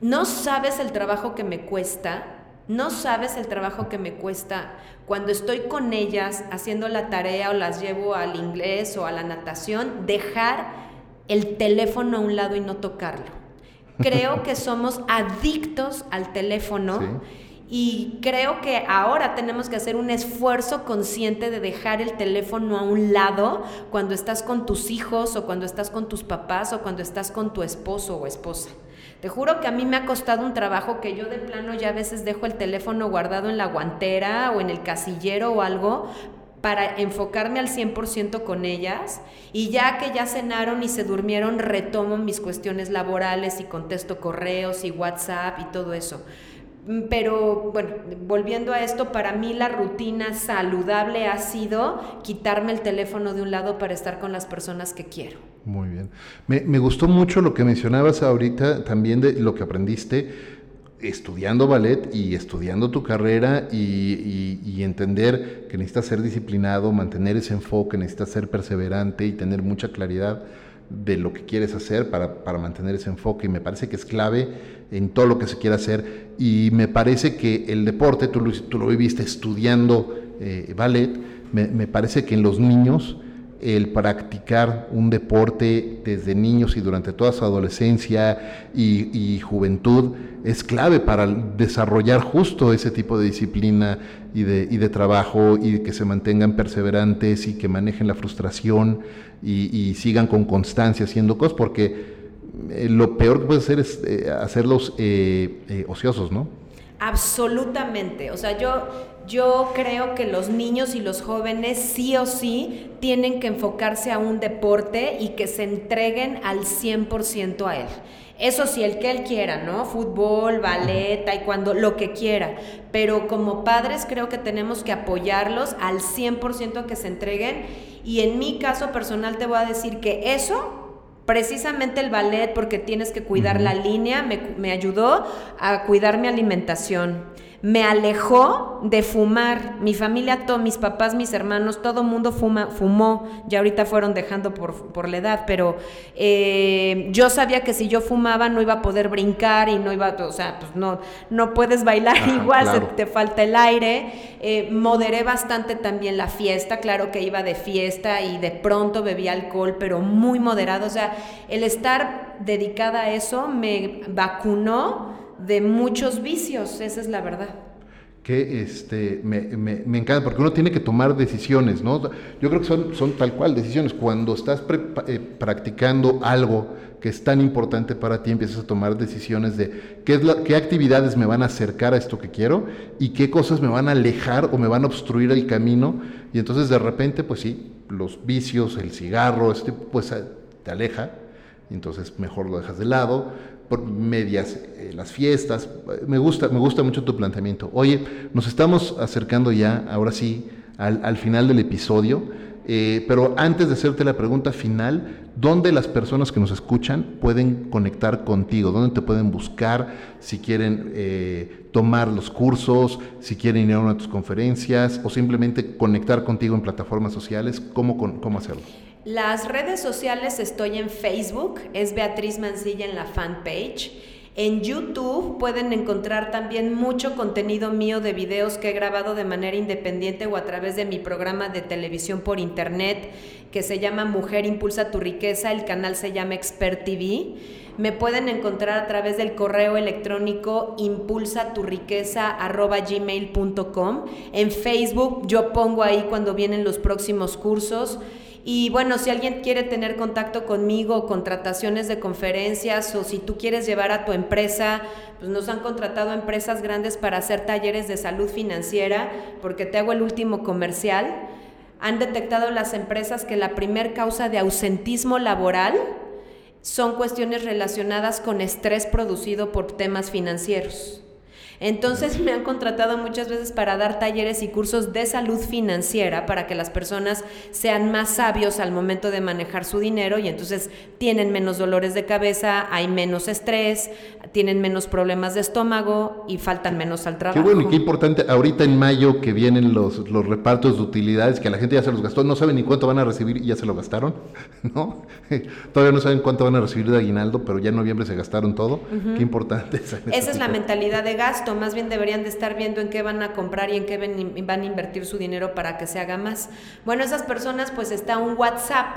[SPEAKER 2] No sabes el trabajo que me cuesta, no sabes el trabajo que me cuesta cuando estoy con ellas haciendo la tarea o las llevo al inglés o a la natación, dejar el teléfono a un lado y no tocarlo creo que somos adictos al teléfono. Y creo que ahora tenemos que hacer un esfuerzo consciente de dejar el teléfono a un lado cuando estás con tus hijos o cuando estás con tus papás o cuando estás con tu esposo o esposa. Te juro que a mí me ha costado un trabajo que yo de plano ya a veces dejo el teléfono guardado en la guantera o en el casillero o algo para enfocarme al 100% con ellas y ya que ya cenaron y se durmieron, retomo mis cuestiones laborales y contesto correos y WhatsApp y todo eso. Mm, pero bueno, volviendo a esto, para mí la rutina saludable ha sido quitarme el teléfono de un lado para estar con las personas que quiero.
[SPEAKER 1] Muy bien. Me, me gustó mucho lo que mencionabas ahorita, también de lo que aprendiste estudiando ballet y estudiando tu carrera y, entender que necesitas ser disciplinado, mantener ese enfoque, necesitas ser perseverante y tener mucha claridad de lo que quieres hacer para, mantener ese enfoque. Y me parece que es clave en todo lo que se quiera hacer. Y me parece que el deporte, tú lo, tú lo viviste estudiando eh, ballet, me parece que en los niños el practicar un deporte desde niños y durante toda su adolescencia y, juventud es clave para desarrollar justo ese tipo de disciplina y de, trabajo y que se mantengan perseverantes y que manejen la frustración y, sigan con constancia haciendo cosas porque eh, lo peor que puede hacer es eh, hacerlos eh, ociosos, ¿no?
[SPEAKER 2] Absolutamente. O sea, yo, yo creo que los niños y los jóvenes sí o sí tienen que enfocarse a un deporte y que se entreguen al 100% a él. Eso sí, el que él quiera, ¿no? Fútbol, ballet, taekwondo, lo que quiera. Pero como padres creo que tenemos que apoyarlos al 100% que se entreguen. Y en mi caso personal te voy a decir que eso Precisamente el ballet, porque tienes que cuidar la línea, me, me ayudó a cuidar mi alimentación me alejó de fumar. Mi familia, todos mis papás, mis hermanos, todo mundo fuma, fumó. Ya ahorita fueron dejando por, la edad, pero eh, yo sabía que si yo fumaba no iba a poder brincar y no iba, o sea, pues no, no puedes bailar igual, te falta el aire. Eh, moderé bastante también la fiesta, claro que iba de fiesta y de pronto bebía alcohol, pero muy moderado. O sea, el estar dedicada a eso me vacunó de muchos vicios, esa es la verdad.
[SPEAKER 1] Que este, me, me, encanta, porque uno tiene que tomar decisiones, ¿no? Yo creo que son, son tal cual decisiones. Cuando estás eh, practicando algo que es tan importante para ti, empiezas a tomar decisiones de qué, es qué actividades me van a acercar a esto que quiero y qué cosas me van a alejar o me van a obstruir el camino. Y entonces de repente, pues sí, los vicios, el cigarro, este, pues te aleja, entonces mejor lo dejas de lado por medias eh, las fiestas. Me gusta, me gusta mucho tu planteamiento. Oye, nos estamos acercando ya, ahora sí, al, final del episodio. Eh, pero antes de hacerte la pregunta final, ¿dónde las personas que nos escuchan pueden conectar contigo? ¿Dónde te pueden buscar si quieren eh, tomar los cursos, si quieren ir a una de tus conferencias o simplemente conectar contigo en plataformas sociales? ¿Cómo, cómo hacerlo?
[SPEAKER 2] Las redes sociales estoy en Facebook, es Beatriz Mancilla en la fanpage. En YouTube pueden encontrar también mucho contenido mío de videos que he grabado de manera independiente o a través de mi programa de televisión por internet que se llama Mujer Impulsa tu Riqueza, el canal se llama Expert TV. Me pueden encontrar a través del correo electrónico impulsaturriqueza.gmail.com. En Facebook yo pongo ahí cuando vienen los próximos cursos. Y bueno, si alguien quiere tener contacto conmigo, contrataciones de conferencias o si tú quieres llevar a tu empresa, pues nos han contratado empresas grandes para hacer talleres de salud financiera, porque te hago el último comercial. Han detectado las empresas que la primer causa de ausentismo laboral son cuestiones relacionadas con estrés producido por temas financieros. Entonces me han contratado muchas veces para dar talleres y cursos de salud financiera para que las personas sean más sabios al momento de manejar su dinero y entonces tienen menos dolores de cabeza, hay menos estrés, tienen menos problemas de estómago y faltan menos al trabajo.
[SPEAKER 1] Qué bueno y qué importante, ahorita en mayo que vienen los, los repartos de utilidades, que la gente ya se los gastó, no saben ni cuánto van a recibir y ya se lo gastaron, [laughs] ¿no? [laughs] Todavía no saben cuánto van a recibir de aguinaldo, pero ya en noviembre se gastaron todo. Qué importante. [laughs]
[SPEAKER 2] Esa es la mentalidad de gasto, más bien deberían de estar viendo en qué van a comprar y en qué van a invertir su dinero para que se haga más. Bueno, esas personas pues está un WhatsApp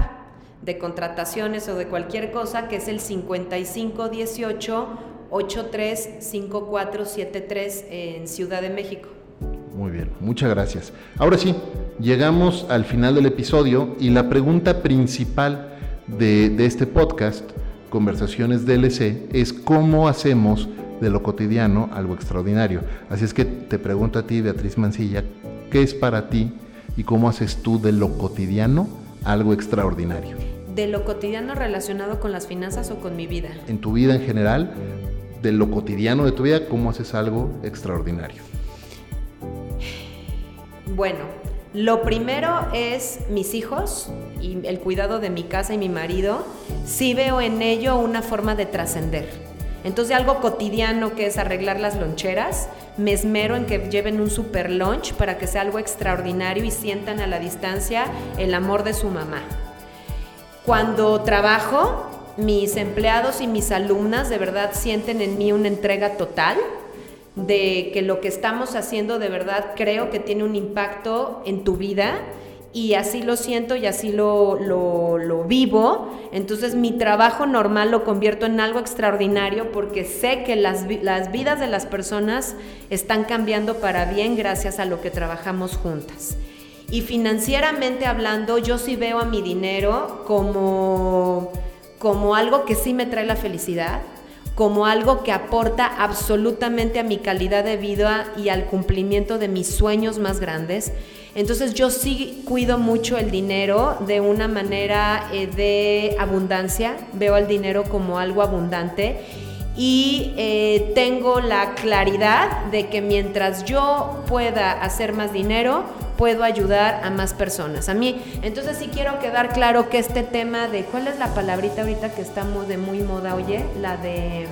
[SPEAKER 2] de contrataciones o de cualquier cosa que es el 5518 835473 en Ciudad de México.
[SPEAKER 1] Muy bien, muchas gracias. Ahora sí, llegamos al final del episodio y la pregunta principal de, de este podcast, Conversaciones DLC, es cómo hacemos de lo cotidiano algo extraordinario. Así es que te pregunto a ti, Beatriz Mancilla, ¿qué es para ti y cómo haces tú de lo cotidiano algo extraordinario?
[SPEAKER 2] ¿De lo cotidiano relacionado con las finanzas o con mi vida?
[SPEAKER 1] En tu vida en general, de lo cotidiano de tu vida, ¿cómo haces algo extraordinario?
[SPEAKER 2] Bueno, lo primero es mis hijos y el cuidado de mi casa y mi marido. Sí veo en ello una forma de trascender. Entonces algo cotidiano que es arreglar las loncheras, me esmero en que lleven un super lunch para que sea algo extraordinario y sientan a la distancia el amor de su mamá. Cuando trabajo, mis empleados y mis alumnas de verdad sienten en mí una entrega total de que lo que estamos haciendo de verdad creo que tiene un impacto en tu vida y así lo siento y así lo, lo, vivo. Entonces mi trabajo normal lo convierto en algo extraordinario porque sé que las, las vidas de las personas están cambiando para bien gracias a lo que trabajamos juntas. Y financieramente hablando, yo sí veo a mi dinero como como algo que sí me trae la felicidad, como algo que aporta absolutamente a mi calidad de vida y al cumplimiento de mis sueños más grandes. Entonces yo sí cuido mucho el dinero de una manera eh, de abundancia, veo el dinero como algo abundante y eh, tengo la claridad de que mientras yo pueda hacer más dinero, puedo ayudar a más personas. A mí, entonces sí quiero quedar claro que este tema de, ¿cuál es la palabrita ahorita que estamos de muy moda, oye? La de...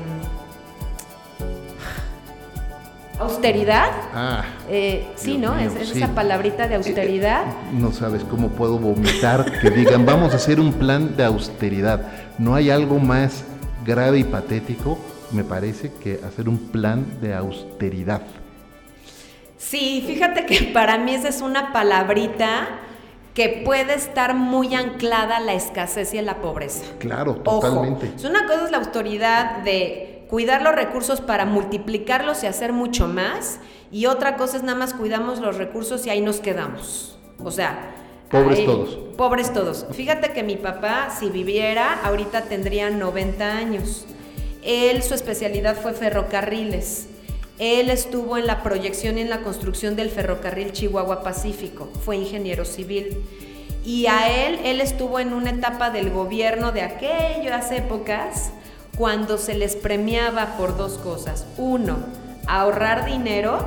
[SPEAKER 2] Austeridad.
[SPEAKER 1] Ah.
[SPEAKER 2] Eh, sí, ¿no? es, esa palabrita de austeridad. Eh,
[SPEAKER 1] no sabes cómo puedo vomitar que digan, vamos a hacer un plan de austeridad. No hay algo más grave y patético, me parece, que hacer un plan de austeridad.
[SPEAKER 2] Sí, fíjate que [laughs] para mí esa es una palabrita que puede estar muy anclada a la escasez y a la pobreza.
[SPEAKER 1] Claro, totalmente.
[SPEAKER 2] Ojo, es una cosa es la autoridad de cuidar los recursos para multiplicarlos y hacer mucho más, y otra cosa es nada más cuidamos los recursos y ahí nos quedamos. O sea,
[SPEAKER 1] Pobres todos.
[SPEAKER 2] Pobres todos. Fíjate que mi papá, si viviera, ahorita tendría 90 años. Él, su especialidad fue ferrocarriles. Él estuvo en la proyección y en la construcción del ferrocarril Chihuahua Pacífico, fue ingeniero civil. Y a él, él estuvo en una etapa del gobierno de aquellas épocas cuando se les premiaba por dos cosas. Uno, ahorrar dinero,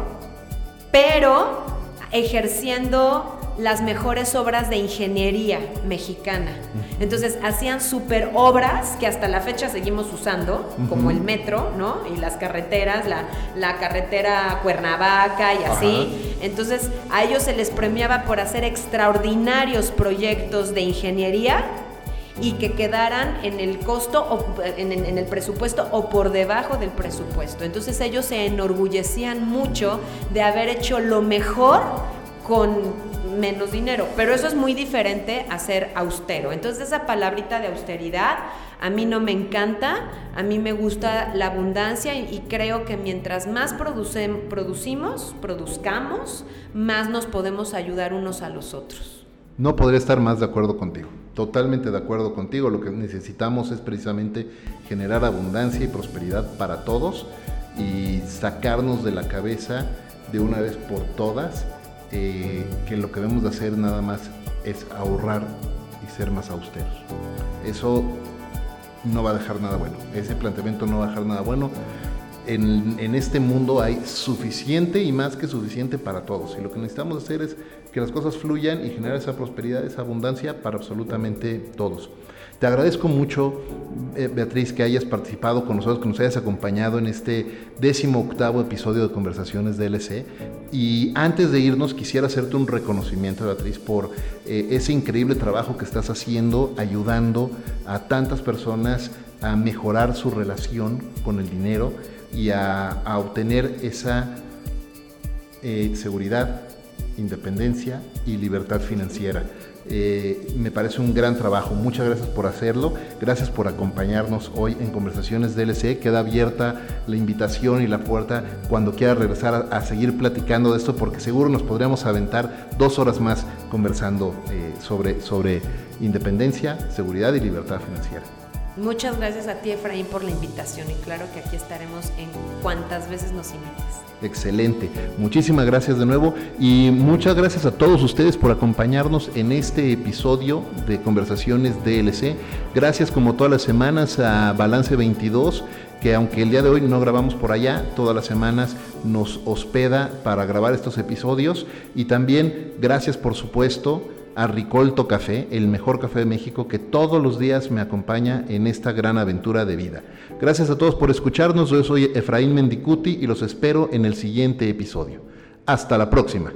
[SPEAKER 2] pero ejerciendo las mejores obras de ingeniería mexicana. Entonces hacían super obras que hasta la fecha seguimos usando, como el metro, ¿no? Y las carreteras, la, carretera Cuernavaca y así. Entonces a ellos se les premiaba por hacer extraordinarios proyectos de ingeniería y que quedaran en el costo o en, el presupuesto o por debajo del presupuesto. Entonces ellos se enorgullecían mucho de haber hecho lo mejor con menos dinero. Pero eso es muy diferente a ser austero. Entonces esa palabrita de austeridad a mí no me encanta, a mí me gusta la abundancia y, creo que mientras más producimos, produzcamos, más nos podemos ayudar unos a los otros.
[SPEAKER 1] No podría estar más de acuerdo contigo. Totalmente de acuerdo contigo. Lo que necesitamos es precisamente generar abundancia y prosperidad para todos y sacarnos de la cabeza de una vez por todas eh, que lo que debemos de hacer nada más es ahorrar y ser más austeros. Eso no va a dejar nada bueno. Ese planteamiento no va a dejar nada bueno. En, en, este mundo hay suficiente y más que suficiente para todos. Y lo que necesitamos hacer es que las cosas fluyan y generar esa prosperidad, esa abundancia para absolutamente todos. Te agradezco mucho, eh, Beatriz, que hayas participado con nosotros, que nos hayas acompañado en este décimo octavo episodio de Conversaciones DLC. Y antes de irnos, quisiera hacerte un reconocimiento, Beatriz, por eh, ese increíble trabajo que estás haciendo, ayudando a tantas personas a mejorar su relación con el dinero y a, obtener esa eh, seguridad, independencia y libertad financiera. Eh, me parece un gran trabajo. Muchas gracias por hacerlo. Gracias por acompañarnos hoy en Conversaciones DLC. Queda abierta la invitación y la puerta cuando quiera regresar a, seguir platicando de esto, porque seguro nos podríamos aventar dos horas más conversando eh, sobre, sobre independencia, seguridad y libertad financiera.
[SPEAKER 2] Muchas gracias a ti, Efraín, por la invitación y claro que aquí estaremos en cuantas veces nos invites.
[SPEAKER 1] Excelente. Muchísimas gracias de nuevo y muchas gracias a todos ustedes por acompañarnos en este episodio de Conversaciones DLC. Gracias como todas las semanas a Balance 22 que aunque el día de hoy no grabamos por allá, todas las semanas nos hospeda para grabar estos episodios y también gracias por supuesto a Ricolto Café, el mejor café de México que todos los días me acompaña en esta gran aventura de vida. Gracias a todos por escucharnos, yo soy Efraín Mendicuti y los espero en el siguiente episodio. Hasta la próxima.